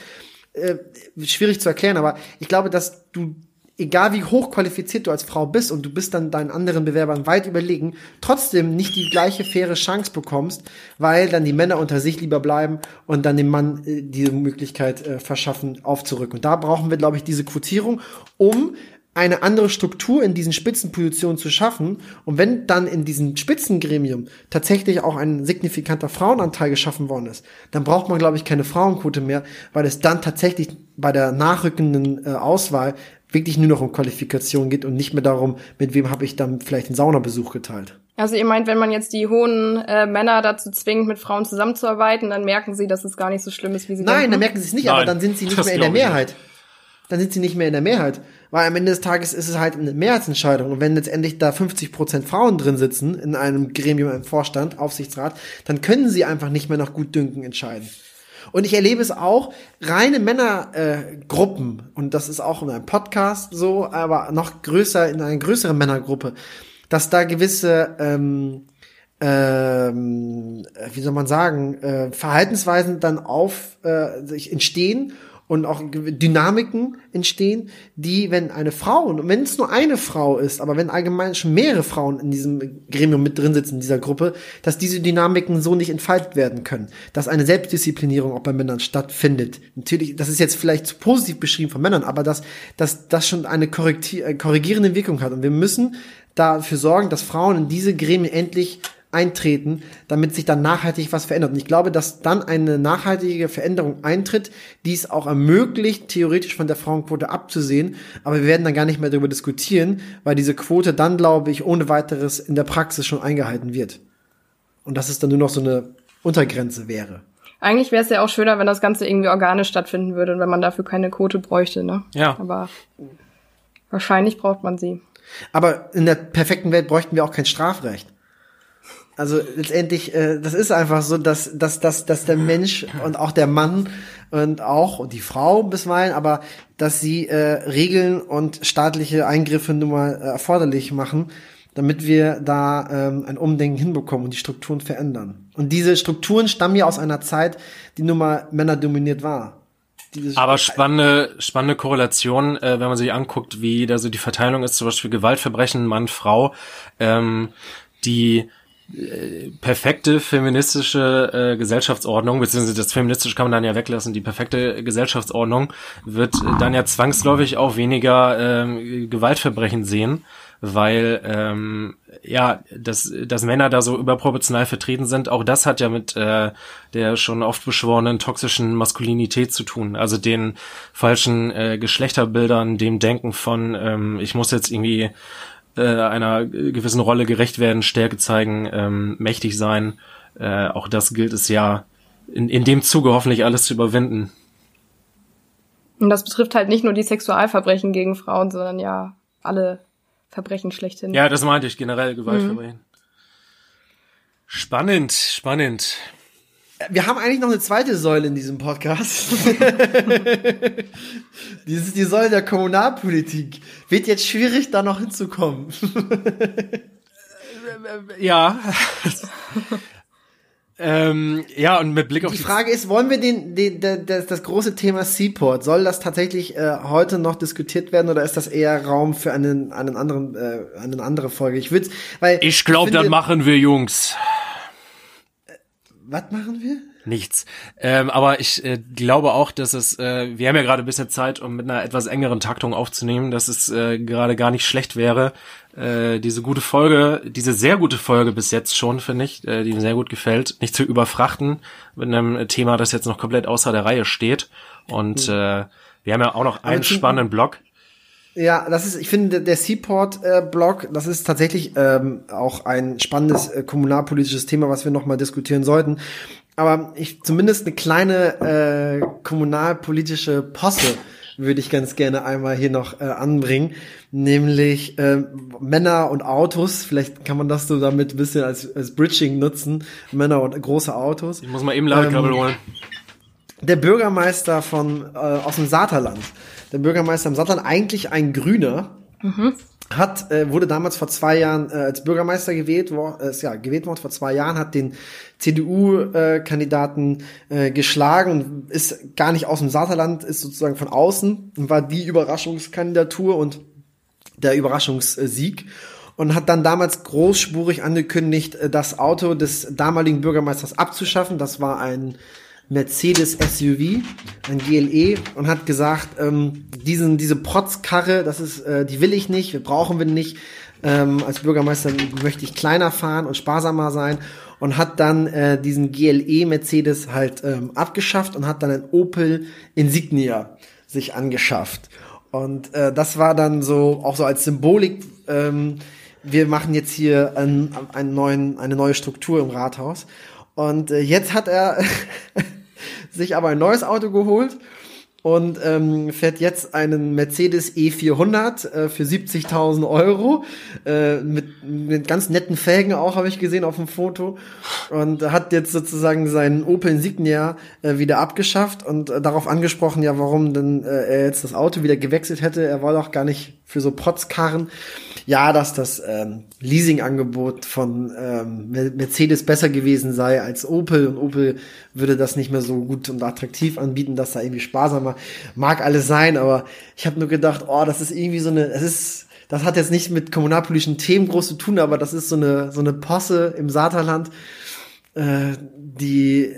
äh, schwierig zu erklären, aber ich glaube, dass du egal wie hochqualifiziert du als Frau bist und du bist dann deinen anderen Bewerbern weit überlegen, trotzdem nicht die gleiche faire Chance bekommst, weil dann die Männer unter sich lieber bleiben und dann dem Mann äh, diese Möglichkeit äh, verschaffen, aufzurücken. Und da brauchen wir, glaube ich, diese Quotierung, um eine andere Struktur in diesen Spitzenpositionen zu schaffen. Und wenn dann in diesem Spitzengremium tatsächlich auch ein signifikanter Frauenanteil geschaffen worden ist, dann braucht man, glaube ich, keine Frauenquote mehr, weil es dann tatsächlich bei der nachrückenden äh, Auswahl wirklich nur noch um Qualifikation geht und nicht mehr darum, mit wem habe ich dann vielleicht einen Saunabesuch geteilt. Also ihr meint, wenn man jetzt die hohen äh, Männer dazu zwingt, mit Frauen zusammenzuarbeiten, dann merken sie, dass es gar nicht so schlimm ist, wie sie Nein, denken? dann merken sie es nicht, Nein, aber dann sind sie nicht mehr in der Mehrheit. Dann sind sie nicht mehr in der Mehrheit. Weil am Ende des Tages ist es halt eine Mehrheitsentscheidung. Und wenn letztendlich da 50% Frauen drin sitzen, in einem Gremium, im Vorstand, Aufsichtsrat, dann können sie einfach nicht mehr nach Gutdünken entscheiden. Und ich erlebe es auch, reine Männergruppen, äh, und das ist auch in einem Podcast so, aber noch größer, in einer größeren Männergruppe, dass da gewisse, ähm, ähm, wie soll man sagen, äh, Verhaltensweisen dann auf äh, sich entstehen und auch Dynamiken entstehen, die, wenn eine Frau, und wenn es nur eine Frau ist, aber wenn allgemein schon mehrere Frauen in diesem Gremium mit drin sitzen, in dieser Gruppe, dass diese Dynamiken so nicht entfaltet werden können, dass eine Selbstdisziplinierung auch bei Männern stattfindet. Natürlich, das ist jetzt vielleicht zu positiv beschrieben von Männern, aber dass, dass das schon eine äh, korrigierende Wirkung hat. Und wir müssen dafür sorgen, dass Frauen in diese Gremien endlich eintreten, damit sich dann nachhaltig was verändert. Und ich glaube, dass dann eine nachhaltige Veränderung eintritt, die es auch ermöglicht, theoretisch von der Frauenquote abzusehen. Aber wir werden dann gar nicht mehr darüber diskutieren, weil diese Quote dann, glaube ich, ohne weiteres in der Praxis schon eingehalten wird. Und dass es dann nur noch so eine Untergrenze wäre. Eigentlich wäre es ja auch schöner, wenn das Ganze irgendwie organisch stattfinden würde und wenn man dafür keine Quote bräuchte, ne? Ja. Aber wahrscheinlich braucht man sie. Aber in der perfekten Welt bräuchten wir auch kein Strafrecht. Also letztendlich, äh, das ist einfach so, dass, dass, dass, dass der Mensch und auch der Mann und auch die Frau bisweilen, aber dass sie äh, Regeln und staatliche Eingriffe nun mal äh, erforderlich machen, damit wir da ähm, ein Umdenken hinbekommen und die Strukturen verändern. Und diese Strukturen stammen ja aus einer Zeit, die nun mal männerdominiert war. Aber spannende, spannende Korrelation, äh, wenn man sich anguckt, wie da so die Verteilung ist, zum Beispiel Gewaltverbrechen, Mann, Frau, ähm, die perfekte feministische äh, Gesellschaftsordnung, beziehungsweise das feministische kann man dann ja weglassen, die perfekte Gesellschaftsordnung wird dann ja zwangsläufig auch weniger ähm, Gewaltverbrechen sehen, weil ähm, ja, dass, dass Männer da so überproportional vertreten sind, auch das hat ja mit äh, der schon oft beschworenen toxischen Maskulinität zu tun, also den falschen äh, Geschlechterbildern, dem Denken von ähm, ich muss jetzt irgendwie äh, einer gewissen Rolle gerecht werden, Stärke zeigen, ähm, mächtig sein. Äh, auch das gilt es ja in, in dem Zuge hoffentlich alles zu überwinden. Und das betrifft halt nicht nur die Sexualverbrechen gegen Frauen, sondern ja alle Verbrechen schlechthin. Ja, das meinte ich generell, Gewaltverbrechen. Mhm. Spannend, spannend. Wir haben eigentlich noch eine zweite Säule in diesem Podcast. Dies ist die Säule der Kommunalpolitik. Wird jetzt schwierig, da noch hinzukommen. ja. ähm, ja, und mit Blick auf die, die Frage ist, wollen wir den, den, den das, das große Thema Seaport, soll das tatsächlich äh, heute noch diskutiert werden oder ist das eher Raum für einen, einen anderen, äh, eine andere Folge? Ich würde, weil ich glaube, das machen wir, Jungs. Was machen wir? Nichts. Ähm, aber ich äh, glaube auch, dass es, äh, wir haben ja gerade ein bisschen Zeit, um mit einer etwas engeren Taktung aufzunehmen, dass es äh, gerade gar nicht schlecht wäre, äh, diese gute Folge, diese sehr gute Folge bis jetzt schon, finde ich, äh, die mir sehr gut gefällt, nicht zu überfrachten mit einem Thema, das jetzt noch komplett außer der Reihe steht. Und mhm. äh, wir haben ja auch noch einen spannenden Blog. Ja, das ist, ich finde, der Seaport-Blog, äh, das ist tatsächlich ähm, auch ein spannendes äh, kommunalpolitisches Thema, was wir nochmal diskutieren sollten. Aber ich zumindest eine kleine äh, kommunalpolitische Posse würde ich ganz gerne einmal hier noch äh, anbringen, nämlich äh, Männer und Autos. Vielleicht kann man das so damit ein bisschen als, als Bridging nutzen. Männer und große Autos. Ich muss mal eben Ladekabel ähm, holen. Der Bürgermeister von äh, aus dem Saterland, der Bürgermeister im Saterland, eigentlich ein Grüner, mhm hat äh, wurde damals vor zwei Jahren äh, als Bürgermeister gewählt worden, äh, ja gewählt worden vor zwei Jahren, hat den CDU-Kandidaten äh, äh, geschlagen ist gar nicht aus dem Saterland, ist sozusagen von außen und war die Überraschungskandidatur und der Überraschungssieg und hat dann damals großspurig angekündigt, äh, das Auto des damaligen Bürgermeisters abzuschaffen. Das war ein Mercedes SUV, ein GLE, und hat gesagt, ähm, diesen, diese Protzkarre, das ist, äh, die will ich nicht, brauchen wir nicht. Ähm, als Bürgermeister möchte ich kleiner fahren und sparsamer sein und hat dann äh, diesen GLE Mercedes halt ähm, abgeschafft und hat dann ein Opel Insignia sich angeschafft. Und äh, das war dann so auch so als Symbolik. Ähm, wir machen jetzt hier einen, einen neuen, eine neue Struktur im Rathaus. Und äh, jetzt hat er sich aber ein neues Auto geholt und ähm, fährt jetzt einen Mercedes E400 äh, für 70.000 Euro äh, mit, mit ganz netten Felgen auch habe ich gesehen auf dem Foto und hat jetzt sozusagen seinen Opel Insignia äh, wieder abgeschafft und äh, darauf angesprochen, ja warum denn äh, er jetzt das Auto wieder gewechselt hätte. Er war doch gar nicht für so Protzkarren. Ja, dass das ähm, Leasingangebot von ähm, Mercedes besser gewesen sei als Opel und Opel würde das nicht mehr so gut und attraktiv anbieten, dass da irgendwie sparsamer mag alles sein, aber ich habe nur gedacht, oh, das ist irgendwie so eine, es ist das hat jetzt nicht mit kommunalpolitischen Themen groß zu tun, aber das ist so eine so eine Posse im Saterland äh, die,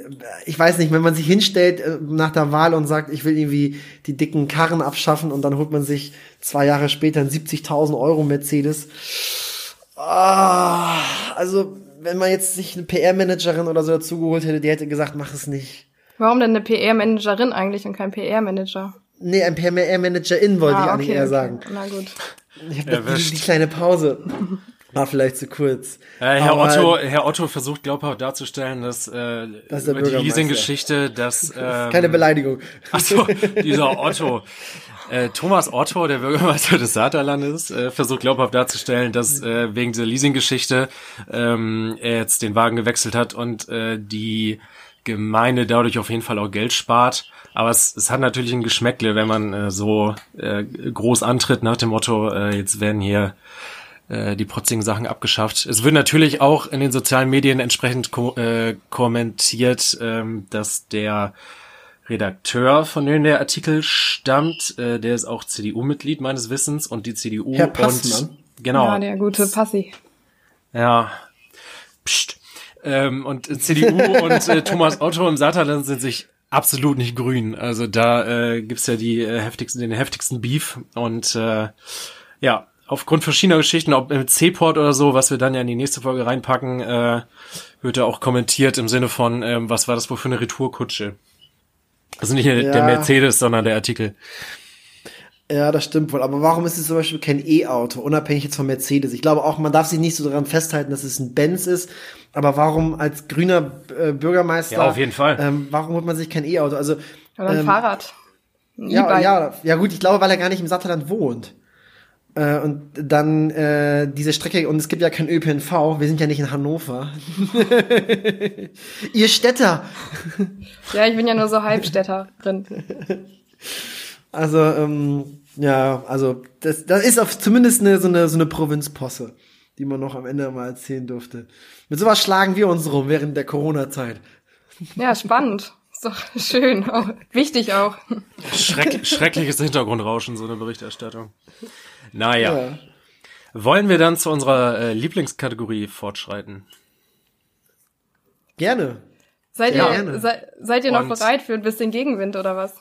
ich weiß nicht, wenn man sich hinstellt äh, nach der Wahl und sagt, ich will irgendwie die dicken Karren abschaffen und dann holt man sich zwei Jahre später einen 70.000 Euro Mercedes. Ah, also, wenn man jetzt sich eine PR-Managerin oder so dazugeholt hätte, die hätte gesagt, mach es nicht. Warum denn eine PR-Managerin eigentlich und kein PR-Manager? Nee, ein PR-Managerin wollte ah, ich eigentlich okay, eher okay. sagen. Na gut. Ich habe die, die kleine Pause. War vielleicht zu kurz. Äh, Herr Otto, Herr Otto versucht glaubhaft darzustellen, dass äh, das über die Leasing-Geschichte, dass ähm, keine Beleidigung. Achso, dieser Otto. Äh, Thomas Otto, der Bürgermeister des Saterlandes, äh, versucht glaubhaft darzustellen, dass äh, wegen dieser Leasing-Geschichte ähm, er jetzt den Wagen gewechselt hat und äh, die Gemeinde dadurch auf jeden Fall auch Geld spart. Aber es, es hat natürlich ein Geschmäckle, wenn man äh, so äh, groß antritt nach dem Motto, äh, jetzt werden hier die protzigen Sachen abgeschafft. Es wird natürlich auch in den sozialen Medien entsprechend ko äh, kommentiert, ähm, dass der Redakteur, von dem der Artikel stammt, äh, der ist auch CDU-Mitglied meines Wissens und die CDU Herr Passmann. und genau. Ja, der gute Passi. Ja. Psst. Ähm, und CDU und äh, Thomas Otto im Saterland sind sich absolut nicht grün. Also da äh, gibt's ja die äh, heftigsten, den heftigsten Beef und äh, ja, aufgrund verschiedener Geschichten, ob im C-Port oder so, was wir dann ja in die nächste Folge reinpacken, äh, wird er auch kommentiert im Sinne von, ähm, was war das wohl für eine Retourkutsche? Also nicht ja. der Mercedes, sondern der Artikel. Ja, das stimmt wohl. Aber warum ist es zum Beispiel kein E-Auto, unabhängig jetzt von Mercedes? Ich glaube auch, man darf sich nicht so daran festhalten, dass es ein Benz ist. Aber warum als grüner äh, Bürgermeister? Ja, auf jeden Fall. Ähm, warum holt man sich kein E-Auto? Also oder ein ähm, Fahrrad. Ein ja, ja, ja, gut. Ich glaube, weil er gar nicht im Satterland wohnt. Äh, und dann äh, diese Strecke, und es gibt ja kein ÖPNV, wir sind ja nicht in Hannover. Ihr Städter! ja, ich bin ja nur so Halbstädterin. Also, ähm, ja, also das, das ist auf zumindest eine, so eine, so eine Provinzposse, die man noch am Ende mal erzählen durfte. Mit sowas schlagen wir uns rum während der Corona-Zeit. Ja, spannend. Ist doch schön, auch wichtig auch. Schreck, schreckliches Hintergrundrauschen, so eine Berichterstattung. Naja. Ja. Wollen wir dann zu unserer äh, Lieblingskategorie fortschreiten? Gerne. Seid ihr, gerne. Se, seid ihr noch Und bereit für ein bisschen Gegenwind oder was?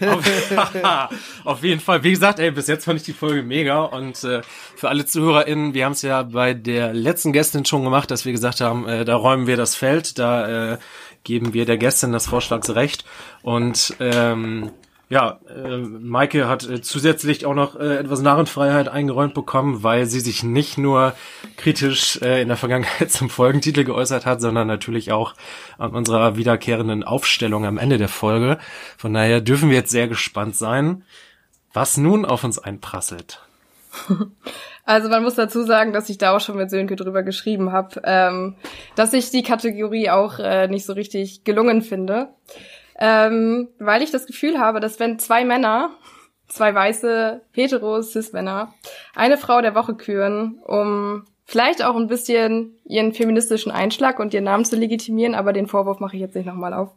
auf, auf, jeden Fall. Wie gesagt, ey, bis jetzt fand ich die Folge mega. Und äh, für alle ZuhörerInnen, wir haben es ja bei der letzten Gästin schon gemacht, dass wir gesagt haben, äh, da räumen wir das Feld, da äh, geben wir der Gästin das Vorschlagsrecht. Und ähm, ja, äh, Maike hat äh, zusätzlich auch noch äh, etwas Narrenfreiheit eingeräumt bekommen, weil sie sich nicht nur kritisch äh, in der Vergangenheit zum Folgentitel geäußert hat, sondern natürlich auch an unserer wiederkehrenden Aufstellung am Ende der Folge. Von daher dürfen wir jetzt sehr gespannt sein, was nun auf uns einprasselt. Also man muss dazu sagen, dass ich da auch schon mit Sönke drüber geschrieben habe, ähm, dass ich die Kategorie auch äh, nicht so richtig gelungen finde ähm, weil ich das Gefühl habe, dass wenn zwei Männer, zwei weiße hetero-cis-Männer, eine Frau der Woche küren, um vielleicht auch ein bisschen ihren feministischen Einschlag und ihren Namen zu legitimieren, aber den Vorwurf mache ich jetzt nicht nochmal auf,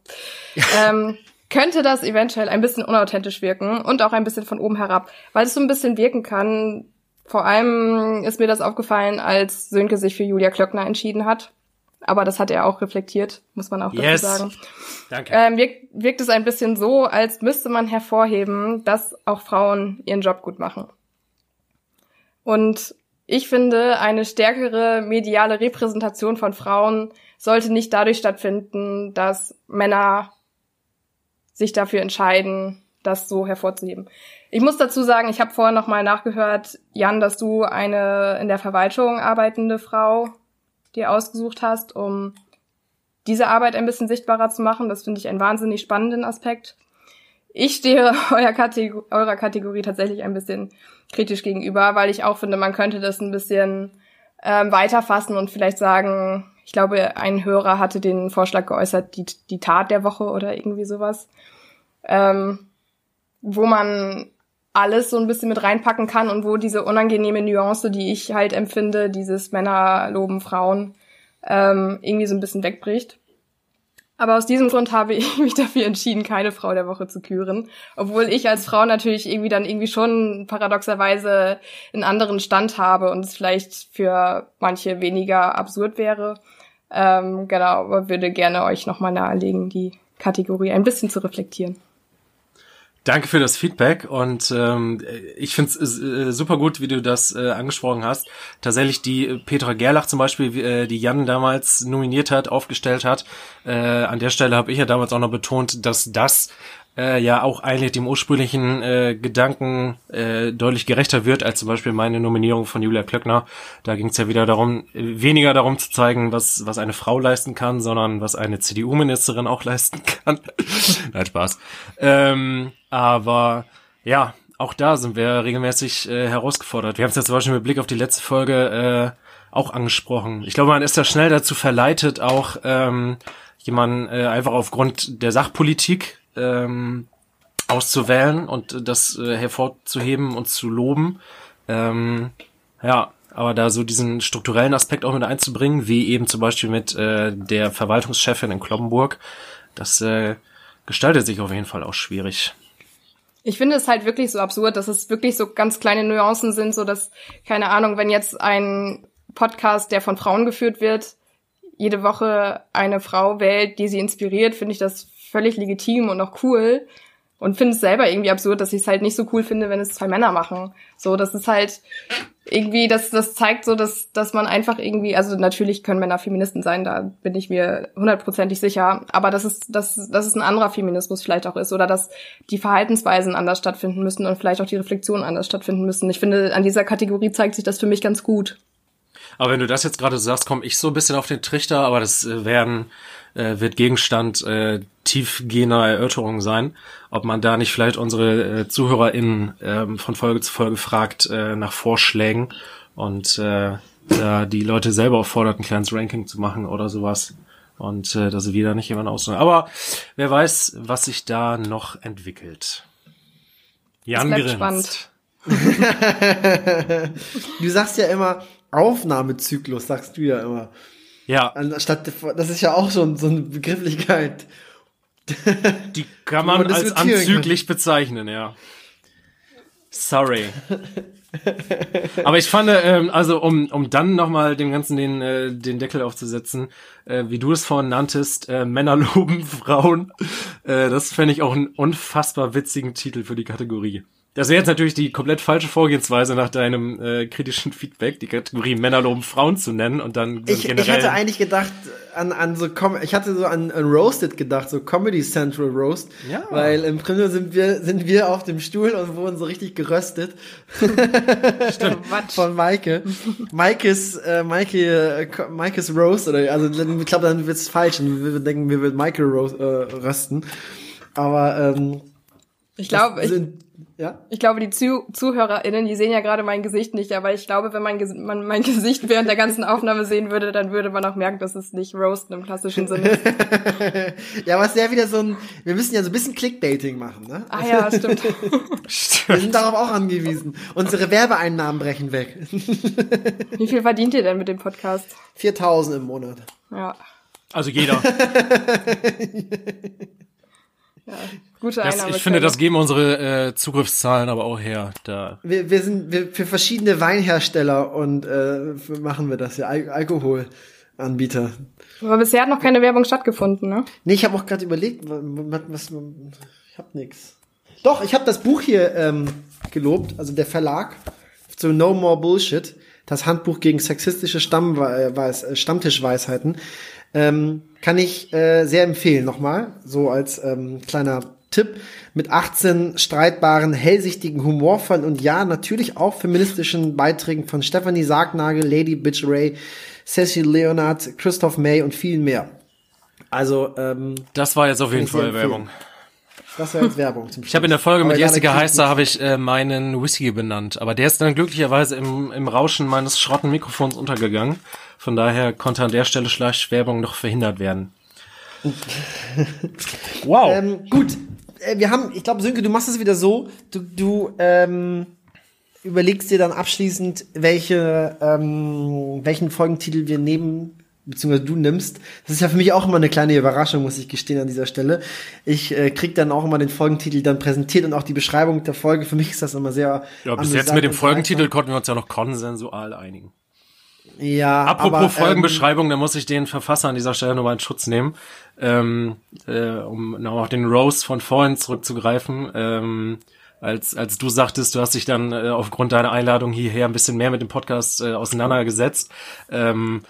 ähm, könnte das eventuell ein bisschen unauthentisch wirken und auch ein bisschen von oben herab, weil es so ein bisschen wirken kann. Vor allem ist mir das aufgefallen, als Sönke sich für Julia Klöckner entschieden hat aber das hat er auch reflektiert, muss man auch yes. dazu sagen. Danke. Ähm, wirkt, wirkt es ein bisschen so, als müsste man hervorheben, dass auch Frauen ihren Job gut machen. Und ich finde, eine stärkere mediale Repräsentation von Frauen sollte nicht dadurch stattfinden, dass Männer sich dafür entscheiden, das so hervorzuheben. Ich muss dazu sagen, ich habe vorher noch mal nachgehört, Jan, dass du eine in der Verwaltung arbeitende Frau dir ausgesucht hast, um diese Arbeit ein bisschen sichtbarer zu machen. Das finde ich einen wahnsinnig spannenden Aspekt. Ich stehe eurer, Kategor eurer Kategorie tatsächlich ein bisschen kritisch gegenüber, weil ich auch finde, man könnte das ein bisschen ähm, weiterfassen und vielleicht sagen, ich glaube, ein Hörer hatte den Vorschlag geäußert, die, die Tat der Woche oder irgendwie sowas, ähm, wo man alles so ein bisschen mit reinpacken kann und wo diese unangenehme Nuance, die ich halt empfinde, dieses Männer loben Frauen, ähm, irgendwie so ein bisschen wegbricht. Aber aus diesem Grund habe ich mich dafür entschieden, keine Frau der Woche zu küren. Obwohl ich als Frau natürlich irgendwie dann irgendwie schon paradoxerweise einen anderen Stand habe und es vielleicht für manche weniger absurd wäre. Ähm, genau, aber würde gerne euch nochmal nahelegen, die Kategorie ein bisschen zu reflektieren. Danke für das Feedback und ähm, ich finde es äh, super gut, wie du das äh, angesprochen hast. Tatsächlich die Petra Gerlach zum Beispiel, äh, die Jan damals nominiert hat, aufgestellt hat. Äh, an der Stelle habe ich ja damals auch noch betont, dass das äh, ja auch eigentlich dem ursprünglichen äh, Gedanken äh, deutlich gerechter wird als zum Beispiel meine Nominierung von Julia Klöckner. Da ging es ja wieder darum, weniger darum zu zeigen, was, was eine Frau leisten kann, sondern was eine CDU-Ministerin auch leisten kann. Nein, Spaß. Ähm, aber ja, auch da sind wir regelmäßig äh, herausgefordert. Wir haben es ja zum Beispiel mit Blick auf die letzte Folge äh, auch angesprochen. Ich glaube, man ist da schnell dazu verleitet, auch ähm, jemanden äh, einfach aufgrund der Sachpolitik ähm, auszuwählen und das äh, hervorzuheben und zu loben. Ähm, ja, aber da so diesen strukturellen Aspekt auch mit einzubringen, wie eben zum Beispiel mit äh, der Verwaltungschefin in Kloppenburg, das äh, gestaltet sich auf jeden Fall auch schwierig. Ich finde es halt wirklich so absurd, dass es wirklich so ganz kleine Nuancen sind, so dass, keine Ahnung, wenn jetzt ein Podcast, der von Frauen geführt wird, jede Woche eine Frau wählt, die sie inspiriert, finde ich das völlig legitim und auch cool und finde es selber irgendwie absurd, dass ich es halt nicht so cool finde, wenn es zwei Männer machen. So, das ist halt irgendwie, das, das zeigt so, dass, dass man einfach irgendwie, also natürlich können Männer Feministen sein, da bin ich mir hundertprozentig sicher, aber dass es, dass, dass es ein anderer Feminismus vielleicht auch ist oder dass die Verhaltensweisen anders stattfinden müssen und vielleicht auch die Reflexionen anders stattfinden müssen. Ich finde, an dieser Kategorie zeigt sich das für mich ganz gut. Aber wenn du das jetzt gerade sagst, komme ich so ein bisschen auf den Trichter, aber das äh, werden äh, wird Gegenstand äh, tiefgehender Erörterungen sein, ob man da nicht vielleicht unsere äh, ZuhörerInnen äh, von Folge zu Folge fragt äh, nach Vorschlägen und äh, da die Leute selber auffordert, ein kleines Ranking zu machen oder sowas. Und äh, dass sie wieder nicht jemand aussuchen. Aber wer weiß, was sich da noch entwickelt. Jan das spannend. du sagst ja immer Aufnahmezyklus, sagst du ja immer. Ja. Anstatt, das ist ja auch schon so eine Begrifflichkeit. Die kann man, man als anzüglich kann. bezeichnen, ja. Sorry. Aber ich fand, ähm, also um, um dann nochmal dem Ganzen den, äh, den Deckel aufzusetzen, äh, wie du es vorhin nanntest, äh, Männer loben Frauen, äh, das fände ich auch einen unfassbar witzigen Titel für die Kategorie. Das wäre jetzt natürlich die komplett falsche Vorgehensweise nach deinem äh, kritischen Feedback, die Kategorie Männer loben Frauen zu nennen und dann ich, generell ich hatte eigentlich gedacht an an so ich hatte so an, an Roasted gedacht, so Comedy Central Roast, ja. weil im Grunde sind wir sind wir auf dem Stuhl und wurden so richtig geröstet. Stimmt. Von Maike. Maikes äh, Maike äh, Maikes Roast oder also ich glaube dann wird's falsch und wir denken wir wird Michael roast, äh, rösten. Aber ähm, ich glaube, ich, ja? ich glaube, die Zuh ZuhörerInnen, die sehen ja gerade mein Gesicht nicht, aber ich glaube, wenn mein, man mein Gesicht während der ganzen Aufnahme sehen würde, dann würde man auch merken, dass es nicht Roasten im klassischen Sinne ist. ja, aber es wäre wieder so ein, wir müssen ja so ein bisschen Clickbaiting machen, ne? Ah ja, stimmt. stimmt. Wir sind darauf auch angewiesen. Unsere Werbeeinnahmen brechen weg. Wie viel verdient ihr denn mit dem Podcast? 4000 im Monat. Ja. Also jeder. Ja, gute das, Ich finde, das geben unsere äh, Zugriffszahlen aber auch her. Da. Wir, wir sind wir, für verschiedene Weinhersteller und äh, machen wir das ja, Al Alkoholanbieter. Aber bisher hat noch keine Werbung stattgefunden, ne? Nee, ich habe auch gerade überlegt, was, was, ich habe nix. Doch, ich habe das Buch hier ähm, gelobt, also der Verlag zu No More Bullshit, das Handbuch gegen sexistische Stammweis, äh, Stammtischweisheiten. Ähm, kann ich äh, sehr empfehlen, nochmal, so als ähm, kleiner Tipp mit 18 streitbaren, hellsichtigen, humorvollen und ja, natürlich auch feministischen Beiträgen von Stephanie Sargnagel, Lady Bitch Ray, Cecil Leonard, Christoph May und viel mehr. Also, ähm, das war jetzt auf jeden Fall Werbung. Das war jetzt Werbung zum Ich habe in der Folge aber mit Jessica Heister habe ich äh, meinen Whisky benannt, aber der ist dann glücklicherweise im, im Rauschen meines schrotten Mikrofons untergegangen. Von daher konnte an der Stelle Schleichwerbung noch verhindert werden. wow. Ähm, gut, wir haben, ich glaube, Sönke, du machst es wieder so, du, du ähm, überlegst dir dann abschließend, welche, ähm, welchen Folgentitel wir nehmen, beziehungsweise du nimmst. Das ist ja für mich auch immer eine kleine Überraschung, muss ich gestehen an dieser Stelle. Ich äh, krieg dann auch immer den Folgentitel dann präsentiert und auch die Beschreibung der Folge. Für mich ist das immer sehr. Ja, bis jetzt mit dem Folgentitel konnten wir uns ja noch konsensual einigen. Ja. Apropos aber, ähm, Folgenbeschreibung, ähm, da muss ich den Verfasser an dieser Stelle nochmal in Schutz nehmen, ähm, äh, um noch auf den Rose von vorhin zurückzugreifen. Ähm, als, als du sagtest, du hast dich dann äh, aufgrund deiner Einladung hierher ein bisschen mehr mit dem Podcast äh, auseinandergesetzt. Ähm,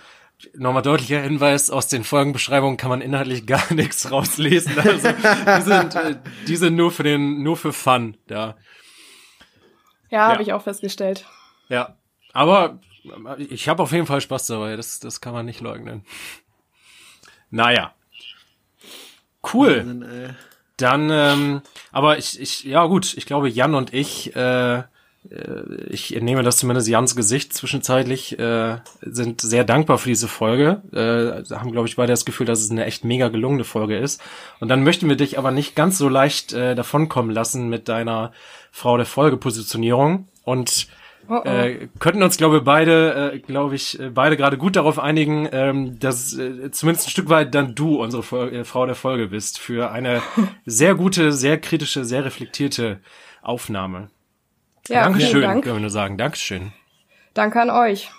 nochmal deutlicher Hinweis, aus den Folgenbeschreibungen kann man inhaltlich gar nichts rauslesen. Also, die sind, äh, die sind nur für den, nur für Fun, ja. Ja, ja. habe ich auch festgestellt. Ja, aber ich habe auf jeden Fall Spaß dabei, das, das kann man nicht leugnen. Naja. Cool. Dann, ähm, aber ich, ich, ja gut, ich glaube, Jan und ich, äh, äh, ich entnehme das zumindest Jans Gesicht zwischenzeitlich, äh, sind sehr dankbar für diese Folge. Äh, haben, glaube ich, beide das Gefühl, dass es eine echt mega gelungene Folge ist. Und dann möchten wir dich aber nicht ganz so leicht äh, davonkommen lassen mit deiner Frau der Folgepositionierung. Und Oh, oh. Äh, könnten uns, glaube ich, beide, äh, glaube ich, äh, beide gerade gut darauf einigen, ähm, dass äh, zumindest ein Stück weit dann du unsere Fol äh, Frau der Folge bist für eine sehr gute, sehr kritische, sehr reflektierte Aufnahme. Ja, Dankeschön, Dank. können wir nur sagen. Dankeschön. Danke an euch.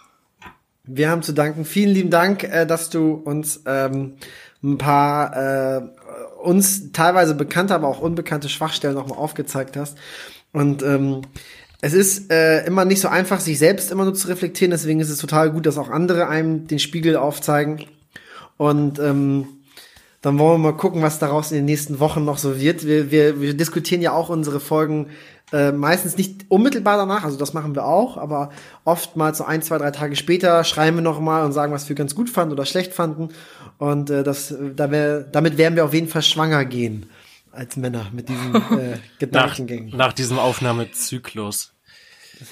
Wir haben zu danken. Vielen lieben Dank, äh, dass du uns ähm, ein paar äh, uns teilweise bekannte, aber auch unbekannte Schwachstellen nochmal aufgezeigt hast. Und ähm, es ist äh, immer nicht so einfach, sich selbst immer nur zu reflektieren, deswegen ist es total gut, dass auch andere einem den Spiegel aufzeigen. Und ähm, dann wollen wir mal gucken, was daraus in den nächsten Wochen noch so wird. Wir, wir, wir diskutieren ja auch unsere Folgen äh, meistens nicht unmittelbar danach, also das machen wir auch, aber oftmals so ein, zwei, drei Tage später schreiben wir noch mal und sagen, was wir ganz gut fanden oder schlecht fanden. Und äh, das, da wär, damit werden wir auf jeden Fall schwanger gehen als Männer mit diesen äh, Gedankengängen. Nach, nach diesem Aufnahmezyklus.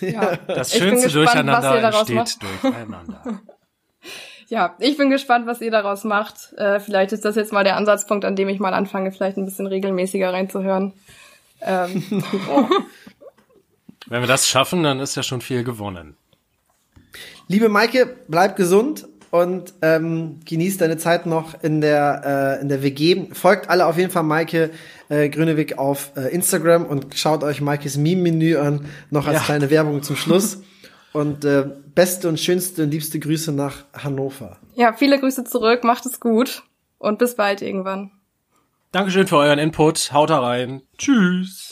Ja. Das schönste gespannt, Durcheinander entsteht macht. durcheinander. ja, ich bin gespannt, was ihr daraus macht. Äh, vielleicht ist das jetzt mal der Ansatzpunkt, an dem ich mal anfange, vielleicht ein bisschen regelmäßiger reinzuhören. Ähm. Wenn wir das schaffen, dann ist ja schon viel gewonnen. Liebe Maike, bleib gesund und ähm, genießt deine Zeit noch in der, äh, in der WG. Folgt alle auf jeden Fall Maike äh, Grünewig auf äh, Instagram und schaut euch Maikes Meme-Menü an, noch als ja. kleine Werbung zum Schluss. Und äh, beste und schönste und liebste Grüße nach Hannover. Ja, viele Grüße zurück, macht es gut und bis bald irgendwann. Dankeschön für euren Input. Haut da rein. Tschüss.